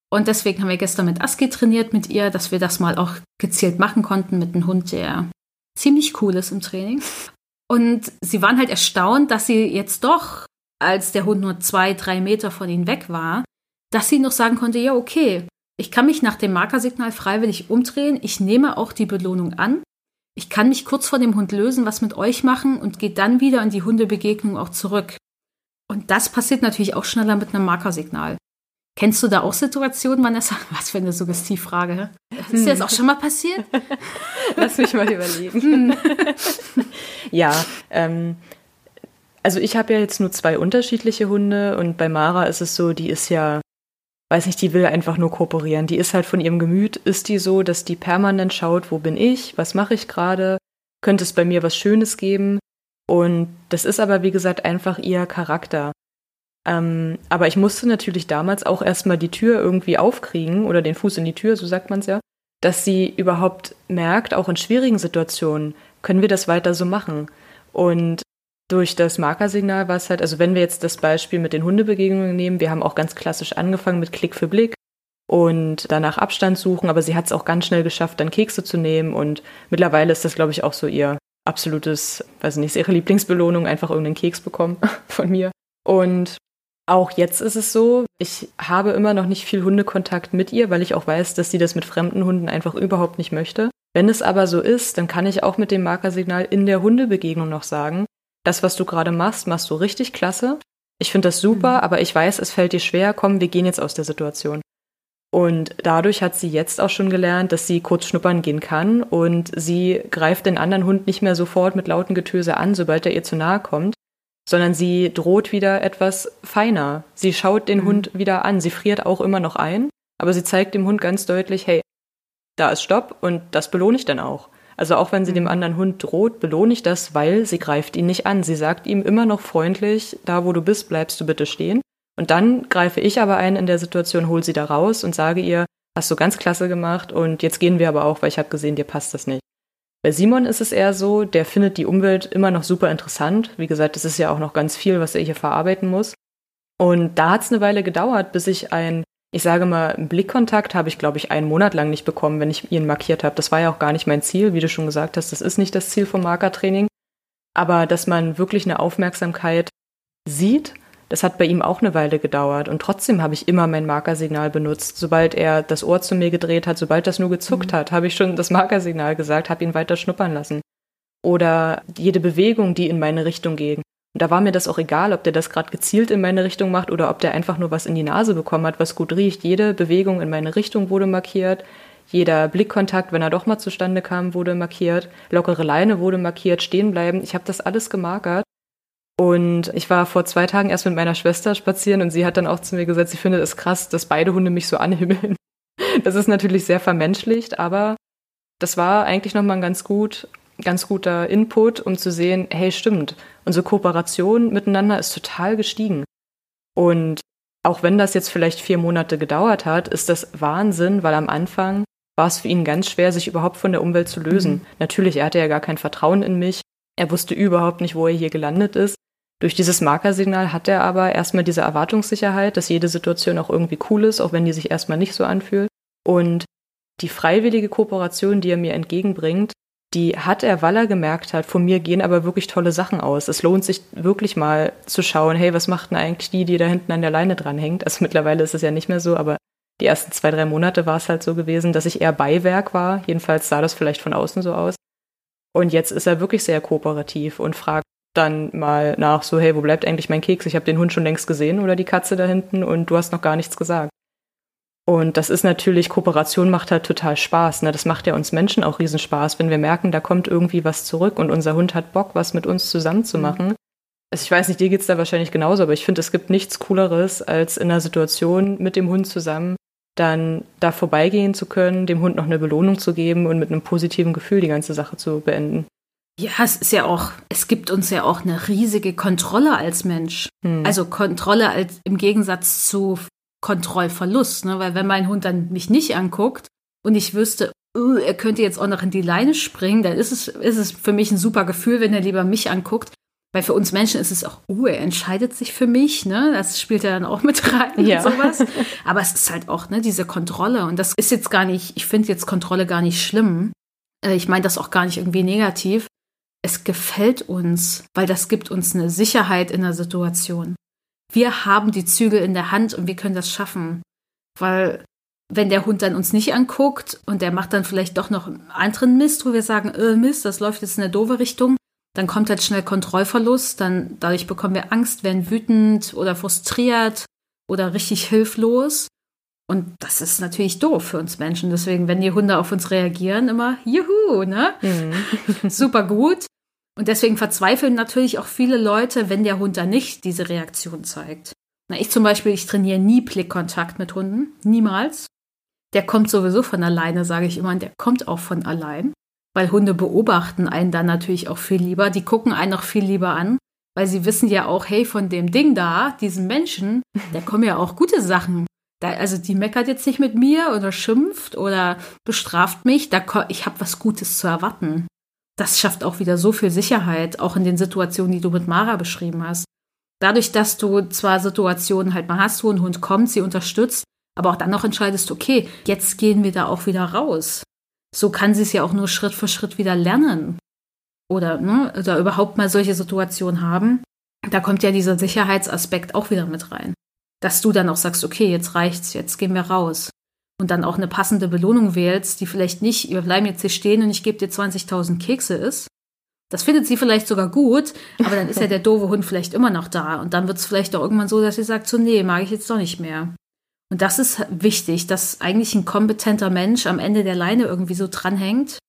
Und deswegen haben wir gestern mit Aski trainiert mit ihr, dass wir das mal auch gezielt machen konnten mit einem Hund, der ziemlich cool ist im Training. Und sie waren halt erstaunt, dass sie jetzt doch als der Hund nur zwei, drei Meter von ihnen weg war, dass sie noch sagen konnte, ja, okay, ich kann mich nach dem Markersignal freiwillig umdrehen, ich nehme auch die Belohnung an, ich kann mich kurz vor dem Hund lösen, was mit euch machen und gehe dann wieder in die Hundebegegnung auch zurück. Und das passiert natürlich auch schneller mit einem Markersignal. Kennst du da auch Situationen, Vanessa? Was für eine Suggestivfrage. Ist dir das auch schon mal passiert? Lass mich mal überlegen. Hm. ja, ähm, also ich habe ja jetzt nur zwei unterschiedliche Hunde und bei Mara ist es so, die ist ja, weiß nicht, die will einfach nur kooperieren. Die ist halt von ihrem Gemüt, ist die so, dass die permanent schaut, wo bin ich, was mache ich gerade, könnte es bei mir was Schönes geben. Und das ist aber, wie gesagt, einfach ihr Charakter. Ähm, aber ich musste natürlich damals auch erstmal die Tür irgendwie aufkriegen oder den Fuß in die Tür, so sagt man es ja, dass sie überhaupt merkt, auch in schwierigen Situationen, können wir das weiter so machen. Und durch das Markersignal war es halt, also wenn wir jetzt das Beispiel mit den Hundebegegnungen nehmen, wir haben auch ganz klassisch angefangen mit Klick für Blick und danach Abstand suchen, aber sie hat es auch ganz schnell geschafft, dann Kekse zu nehmen und mittlerweile ist das, glaube ich, auch so ihr absolutes, weiß nicht, ihre Lieblingsbelohnung, einfach irgendeinen Keks bekommen von mir. Und auch jetzt ist es so, ich habe immer noch nicht viel Hundekontakt mit ihr, weil ich auch weiß, dass sie das mit fremden Hunden einfach überhaupt nicht möchte. Wenn es aber so ist, dann kann ich auch mit dem Markersignal in der Hundebegegnung noch sagen, das, was du gerade machst, machst du richtig klasse. Ich finde das super, mhm. aber ich weiß, es fällt dir schwer. Komm, wir gehen jetzt aus der Situation. Und dadurch hat sie jetzt auch schon gelernt, dass sie kurz schnuppern gehen kann und sie greift den anderen Hund nicht mehr sofort mit lauten Getöse an, sobald er ihr zu nahe kommt, sondern sie droht wieder etwas feiner. Sie schaut den mhm. Hund wieder an. Sie friert auch immer noch ein, aber sie zeigt dem Hund ganz deutlich, hey, da ist Stopp und das belohne ich dann auch. Also auch wenn sie dem mhm. anderen Hund droht, belohne ich das, weil sie greift ihn nicht an. Sie sagt ihm immer noch freundlich, da wo du bist, bleibst du bitte stehen. Und dann greife ich aber ein in der Situation, hol sie da raus und sage ihr, hast du ganz klasse gemacht und jetzt gehen wir aber auch, weil ich habe gesehen, dir passt das nicht. Bei Simon ist es eher so, der findet die Umwelt immer noch super interessant. Wie gesagt, es ist ja auch noch ganz viel, was er hier verarbeiten muss. Und da hat es eine Weile gedauert, bis ich ein ich sage mal, einen Blickkontakt habe ich, glaube ich, einen Monat lang nicht bekommen, wenn ich ihn markiert habe. Das war ja auch gar nicht mein Ziel, wie du schon gesagt hast. Das ist nicht das Ziel vom Markertraining. Aber dass man wirklich eine Aufmerksamkeit sieht, das hat bei ihm auch eine Weile gedauert. Und trotzdem habe ich immer mein Markersignal benutzt. Sobald er das Ohr zu mir gedreht hat, sobald das nur gezuckt mhm. hat, habe ich schon das Markersignal gesagt, habe ihn weiter schnuppern lassen. Oder jede Bewegung, die in meine Richtung ging. Und da war mir das auch egal, ob der das gerade gezielt in meine Richtung macht oder ob der einfach nur was in die Nase bekommen hat, was gut riecht. Jede Bewegung in meine Richtung wurde markiert. Jeder Blickkontakt, wenn er doch mal zustande kam, wurde markiert. Lockere Leine wurde markiert, stehen bleiben. Ich habe das alles gemarkert. Und ich war vor zwei Tagen erst mit meiner Schwester spazieren und sie hat dann auch zu mir gesagt, sie findet es krass, dass beide Hunde mich so anhimmeln. Das ist natürlich sehr vermenschlicht, aber das war eigentlich nochmal ganz gut, ganz guter Input, um zu sehen, hey, stimmt, unsere Kooperation miteinander ist total gestiegen. Und auch wenn das jetzt vielleicht vier Monate gedauert hat, ist das Wahnsinn, weil am Anfang war es für ihn ganz schwer, sich überhaupt von der Umwelt zu lösen. Mhm. Natürlich, er hatte ja gar kein Vertrauen in mich. Er wusste überhaupt nicht, wo er hier gelandet ist. Durch dieses Markersignal hat er aber erstmal diese Erwartungssicherheit, dass jede Situation auch irgendwie cool ist, auch wenn die sich erstmal nicht so anfühlt. Und die freiwillige Kooperation, die er mir entgegenbringt, die hat er, weil er gemerkt hat, von mir gehen aber wirklich tolle Sachen aus. Es lohnt sich wirklich mal zu schauen, hey, was macht denn eigentlich die, die da hinten an der Leine dranhängt? Also mittlerweile ist es ja nicht mehr so, aber die ersten zwei, drei Monate war es halt so gewesen, dass ich eher Beiwerk war. Jedenfalls sah das vielleicht von außen so aus. Und jetzt ist er wirklich sehr kooperativ und fragt dann mal nach, so, hey, wo bleibt eigentlich mein Keks? Ich habe den Hund schon längst gesehen oder die Katze da hinten und du hast noch gar nichts gesagt. Und das ist natürlich, Kooperation macht halt total Spaß. Ne? Das macht ja uns Menschen auch Riesenspaß, wenn wir merken, da kommt irgendwie was zurück und unser Hund hat Bock, was mit uns zusammen zu machen. Mhm. Also ich weiß nicht, dir geht's da wahrscheinlich genauso, aber ich finde, es gibt nichts Cooleres, als in einer Situation mit dem Hund zusammen dann da vorbeigehen zu können, dem Hund noch eine Belohnung zu geben und mit einem positiven Gefühl die ganze Sache zu beenden. Ja, es ist ja auch, es gibt uns ja auch eine riesige Kontrolle als Mensch. Hm. Also Kontrolle als im Gegensatz zu Kontrollverlust, ne? Weil wenn mein Hund dann mich nicht anguckt und ich wüsste, uh, er könnte jetzt auch noch in die Leine springen, dann ist es, ist es für mich ein super Gefühl, wenn er lieber mich anguckt. Weil für uns Menschen ist es auch, uh, er entscheidet sich für mich, ne? Das spielt ja dann auch mit rein ja. und sowas. Aber es ist halt auch, ne, diese Kontrolle. Und das ist jetzt gar nicht, ich finde jetzt Kontrolle gar nicht schlimm. Äh, ich meine das auch gar nicht irgendwie negativ. Es gefällt uns, weil das gibt uns eine Sicherheit in der Situation wir haben die Zügel in der Hand und wir können das schaffen. Weil wenn der Hund dann uns nicht anguckt und der macht dann vielleicht doch noch einen anderen Mist, wo wir sagen, äh, Mist, das läuft jetzt in eine doofe Richtung, dann kommt halt schnell Kontrollverlust, dann dadurch bekommen wir Angst, werden wütend oder frustriert oder richtig hilflos. Und das ist natürlich doof für uns Menschen. Deswegen, wenn die Hunde auf uns reagieren, immer, juhu, ne? Mhm. Super gut. Und deswegen verzweifeln natürlich auch viele Leute, wenn der Hund da nicht diese Reaktion zeigt. Na, ich zum Beispiel, ich trainiere nie Blickkontakt mit Hunden. Niemals. Der kommt sowieso von alleine, sage ich immer, und der kommt auch von allein. Weil Hunde beobachten einen dann natürlich auch viel lieber. Die gucken einen auch viel lieber an, weil sie wissen ja auch, hey, von dem Ding da, diesem Menschen, da kommen ja auch gute Sachen. Da, also die meckert jetzt nicht mit mir oder schimpft oder bestraft mich. Da, ich habe was Gutes zu erwarten das schafft auch wieder so viel Sicherheit, auch in den Situationen, die du mit Mara beschrieben hast. Dadurch, dass du zwar Situationen halt mal hast, wo ein Hund kommt, sie unterstützt, aber auch dann noch entscheidest, okay, jetzt gehen wir da auch wieder raus. So kann sie es ja auch nur Schritt für Schritt wieder lernen. Oder, ne, oder überhaupt mal solche Situationen haben. Da kommt ja dieser Sicherheitsaspekt auch wieder mit rein. Dass du dann auch sagst, okay, jetzt reicht's, jetzt gehen wir raus und dann auch eine passende Belohnung wählst, die vielleicht nicht, wir bleiben jetzt hier stehen und ich gebe dir 20.000 Kekse ist. Das findet sie vielleicht sogar gut, aber dann ist ja der doofe Hund vielleicht immer noch da. Und dann wird es vielleicht auch irgendwann so, dass sie sagt, so, nee, mag ich jetzt doch nicht mehr. Und das ist wichtig, dass eigentlich ein kompetenter Mensch am Ende der Leine irgendwie so dranhängt,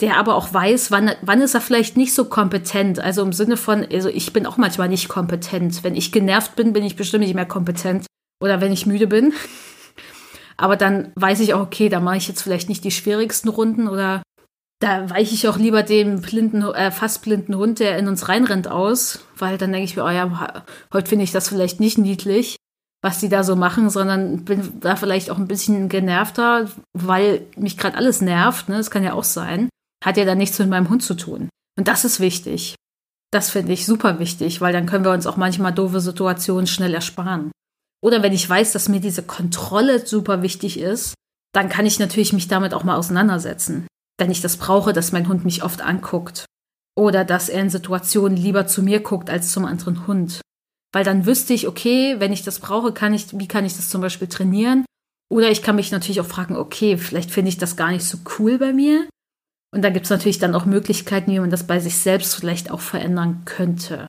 der aber auch weiß, wann, wann ist er vielleicht nicht so kompetent. Also im Sinne von, also ich bin auch manchmal nicht kompetent. Wenn ich genervt bin, bin ich bestimmt nicht mehr kompetent. Oder wenn ich müde bin. Aber dann weiß ich auch, okay, da mache ich jetzt vielleicht nicht die schwierigsten Runden oder da weiche ich auch lieber dem blinden, äh, fast blinden Hund, der in uns reinrennt, aus, weil dann denke ich mir, oh ja, heute finde ich das vielleicht nicht niedlich, was die da so machen, sondern bin da vielleicht auch ein bisschen genervter, weil mich gerade alles nervt, ne? Das kann ja auch sein. Hat ja dann nichts mit meinem Hund zu tun. Und das ist wichtig. Das finde ich super wichtig, weil dann können wir uns auch manchmal doofe Situationen schnell ersparen. Oder wenn ich weiß, dass mir diese Kontrolle super wichtig ist, dann kann ich natürlich mich damit auch mal auseinandersetzen. Wenn ich das brauche, dass mein Hund mich oft anguckt. Oder dass er in Situationen lieber zu mir guckt als zum anderen Hund. Weil dann wüsste ich, okay, wenn ich das brauche, kann ich, wie kann ich das zum Beispiel trainieren? Oder ich kann mich natürlich auch fragen, okay, vielleicht finde ich das gar nicht so cool bei mir. Und da gibt es natürlich dann auch Möglichkeiten, wie man das bei sich selbst vielleicht auch verändern könnte.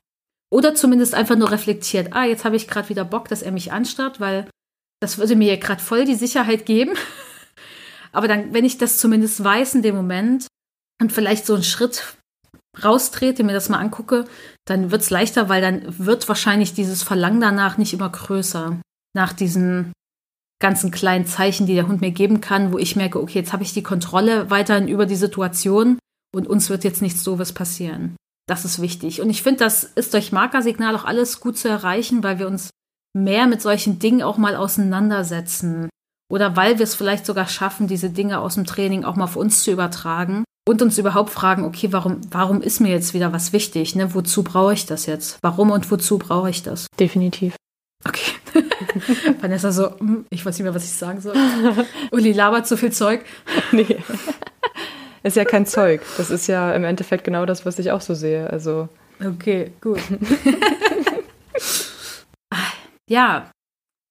Oder zumindest einfach nur reflektiert, ah, jetzt habe ich gerade wieder Bock, dass er mich anstarrt, weil das würde mir gerade voll die Sicherheit geben. Aber dann, wenn ich das zumindest weiß in dem Moment und vielleicht so einen Schritt raustrete, mir das mal angucke, dann wird es leichter, weil dann wird wahrscheinlich dieses Verlangen danach nicht immer größer. Nach diesen ganzen kleinen Zeichen, die der Hund mir geben kann, wo ich merke, okay, jetzt habe ich die Kontrolle weiterhin über die Situation und uns wird jetzt nichts Doofes passieren. Das ist wichtig. Und ich finde, das ist durch Markersignal auch alles gut zu erreichen, weil wir uns mehr mit solchen Dingen auch mal auseinandersetzen. Oder weil wir es vielleicht sogar schaffen, diese Dinge aus dem Training auch mal auf uns zu übertragen und uns überhaupt fragen, okay, warum, warum ist mir jetzt wieder was wichtig? Ne? Wozu brauche ich das jetzt? Warum und wozu brauche ich das? Definitiv. Okay. Vanessa so, hm, ich weiß nicht mehr, was ich sagen soll. Uli labert so viel Zeug. nee. Ist ja kein Zeug. Das ist ja im Endeffekt genau das, was ich auch so sehe. Also. Okay, gut. ja,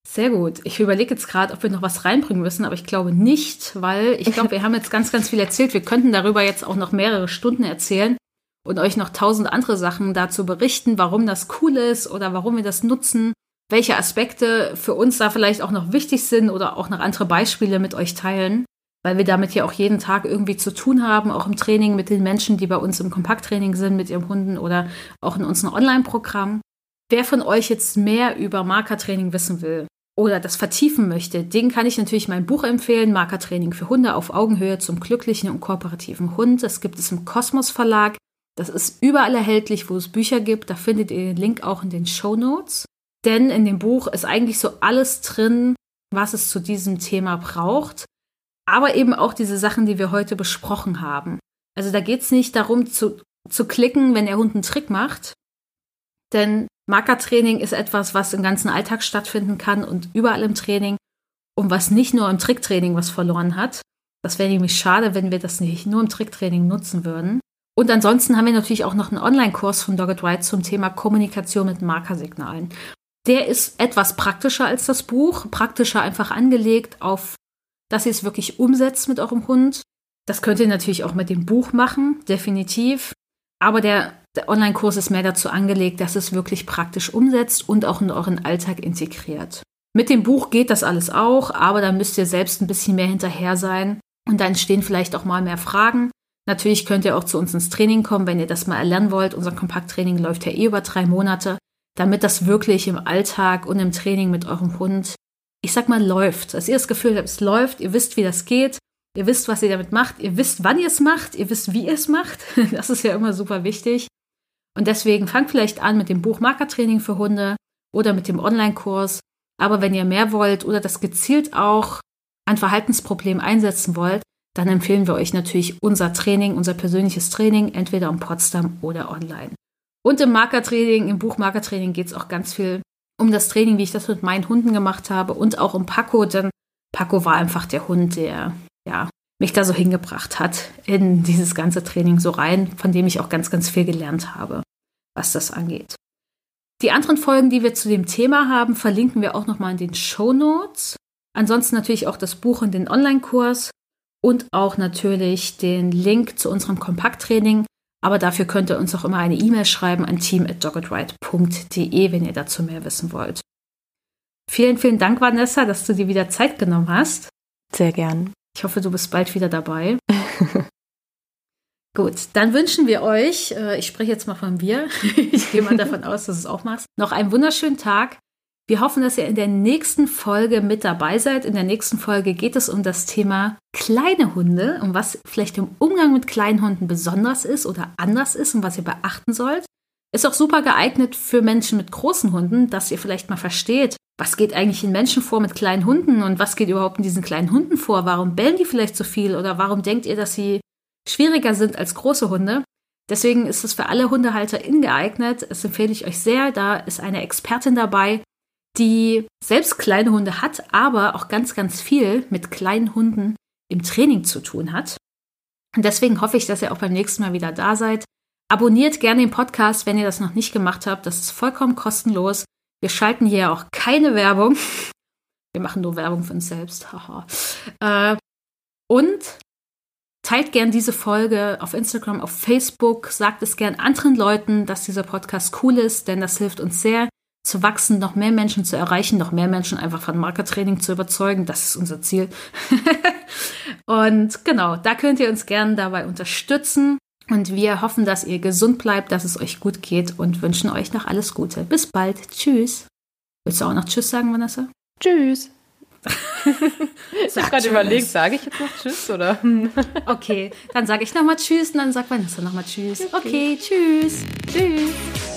sehr gut. Ich überlege jetzt gerade, ob wir noch was reinbringen müssen, aber ich glaube nicht, weil ich glaube, wir haben jetzt ganz, ganz viel erzählt. Wir könnten darüber jetzt auch noch mehrere Stunden erzählen und euch noch tausend andere Sachen dazu berichten, warum das cool ist oder warum wir das nutzen, welche Aspekte für uns da vielleicht auch noch wichtig sind oder auch noch andere Beispiele mit euch teilen weil wir damit ja auch jeden Tag irgendwie zu tun haben, auch im Training mit den Menschen, die bei uns im Kompakttraining sind, mit ihren Hunden oder auch in unserem Online-Programm. Wer von euch jetzt mehr über Markertraining wissen will oder das vertiefen möchte, den kann ich natürlich mein Buch empfehlen, Markertraining für Hunde auf Augenhöhe zum glücklichen und kooperativen Hund. Das gibt es im Kosmos Verlag. Das ist überall erhältlich, wo es Bücher gibt. Da findet ihr den Link auch in den Show Notes. Denn in dem Buch ist eigentlich so alles drin, was es zu diesem Thema braucht aber eben auch diese Sachen, die wir heute besprochen haben. Also da geht es nicht darum zu, zu klicken, wenn der Hund einen Trick macht, denn Markertraining ist etwas, was im ganzen Alltag stattfinden kann und überall im Training und was nicht nur im Tricktraining was verloren hat. Das wäre nämlich schade, wenn wir das nicht nur im Tricktraining nutzen würden. Und ansonsten haben wir natürlich auch noch einen Online-Kurs von Dogged White zum Thema Kommunikation mit Markersignalen. Der ist etwas praktischer als das Buch, praktischer einfach angelegt auf dass ihr es wirklich umsetzt mit eurem Hund. Das könnt ihr natürlich auch mit dem Buch machen, definitiv. Aber der, der Online-Kurs ist mehr dazu angelegt, dass es wirklich praktisch umsetzt und auch in euren Alltag integriert. Mit dem Buch geht das alles auch, aber da müsst ihr selbst ein bisschen mehr hinterher sein und dann entstehen vielleicht auch mal mehr Fragen. Natürlich könnt ihr auch zu uns ins Training kommen, wenn ihr das mal erlernen wollt. Unser Kompakttraining läuft ja eh über drei Monate, damit das wirklich im Alltag und im Training mit eurem Hund ich sag mal, läuft. Dass ihr das Gefühl habt, es läuft, ihr wisst, wie das geht, ihr wisst, was ihr damit macht, ihr wisst, wann ihr es macht, ihr wisst, wie ihr es macht. Das ist ja immer super wichtig. Und deswegen fangt vielleicht an mit dem Buch Markertraining für Hunde oder mit dem Online-Kurs. Aber wenn ihr mehr wollt oder das gezielt auch an Verhaltensproblemen einsetzen wollt, dann empfehlen wir euch natürlich unser Training, unser persönliches Training, entweder in Potsdam oder online. Und im Markertraining, im Buch Markertraining geht es auch ganz viel um das Training, wie ich das mit meinen Hunden gemacht habe und auch um Paco, denn Paco war einfach der Hund, der ja mich da so hingebracht hat in dieses ganze Training so rein, von dem ich auch ganz, ganz viel gelernt habe, was das angeht. Die anderen Folgen, die wir zu dem Thema haben, verlinken wir auch nochmal in den Show Notes. Ansonsten natürlich auch das Buch und den Online-Kurs und auch natürlich den Link zu unserem Kompakttraining, aber dafür könnt ihr uns auch immer eine E-Mail schreiben an team.doggedright.de, wenn ihr dazu mehr wissen wollt. Vielen, vielen Dank, Vanessa, dass du dir wieder Zeit genommen hast. Sehr gern. Ich hoffe, du bist bald wieder dabei. Gut, dann wünschen wir euch, äh, ich spreche jetzt mal von wir, ich gehe mal davon aus, dass du es auch machst, noch einen wunderschönen Tag. Wir hoffen, dass ihr in der nächsten Folge mit dabei seid. In der nächsten Folge geht es um das Thema kleine Hunde, um was vielleicht im Umgang mit kleinen Hunden besonders ist oder anders ist und was ihr beachten sollt. Ist auch super geeignet für Menschen mit großen Hunden, dass ihr vielleicht mal versteht, was geht eigentlich in Menschen vor mit kleinen Hunden und was geht überhaupt in diesen kleinen Hunden vor? Warum bellen die vielleicht so viel oder warum denkt ihr, dass sie schwieriger sind als große Hunde? Deswegen ist es für alle Hundehalter geeignet. Das empfehle ich euch sehr. Da ist eine Expertin dabei, die selbst kleine Hunde hat, aber auch ganz, ganz viel mit kleinen Hunden im Training zu tun hat. Und deswegen hoffe ich, dass ihr auch beim nächsten Mal wieder da seid. Abonniert gerne den Podcast, wenn ihr das noch nicht gemacht habt. Das ist vollkommen kostenlos. Wir schalten hier auch keine Werbung. Wir machen nur Werbung für uns selbst. Äh, und teilt gern diese Folge auf Instagram, auf Facebook. Sagt es gern anderen Leuten, dass dieser Podcast cool ist, denn das hilft uns sehr, zu wachsen, noch mehr Menschen zu erreichen, noch mehr Menschen einfach von Markertraining zu überzeugen. Das ist unser Ziel. und genau, da könnt ihr uns gerne dabei unterstützen. Und wir hoffen, dass ihr gesund bleibt, dass es euch gut geht und wünschen euch noch alles Gute. Bis bald. Tschüss. Willst du auch noch Tschüss sagen, Vanessa? Tschüss. ich habe gerade überlegt, sage ich jetzt noch Tschüss oder? okay, dann sage ich nochmal Tschüss und dann sagt Vanessa nochmal Tschüss. Okay. okay, Tschüss. Tschüss.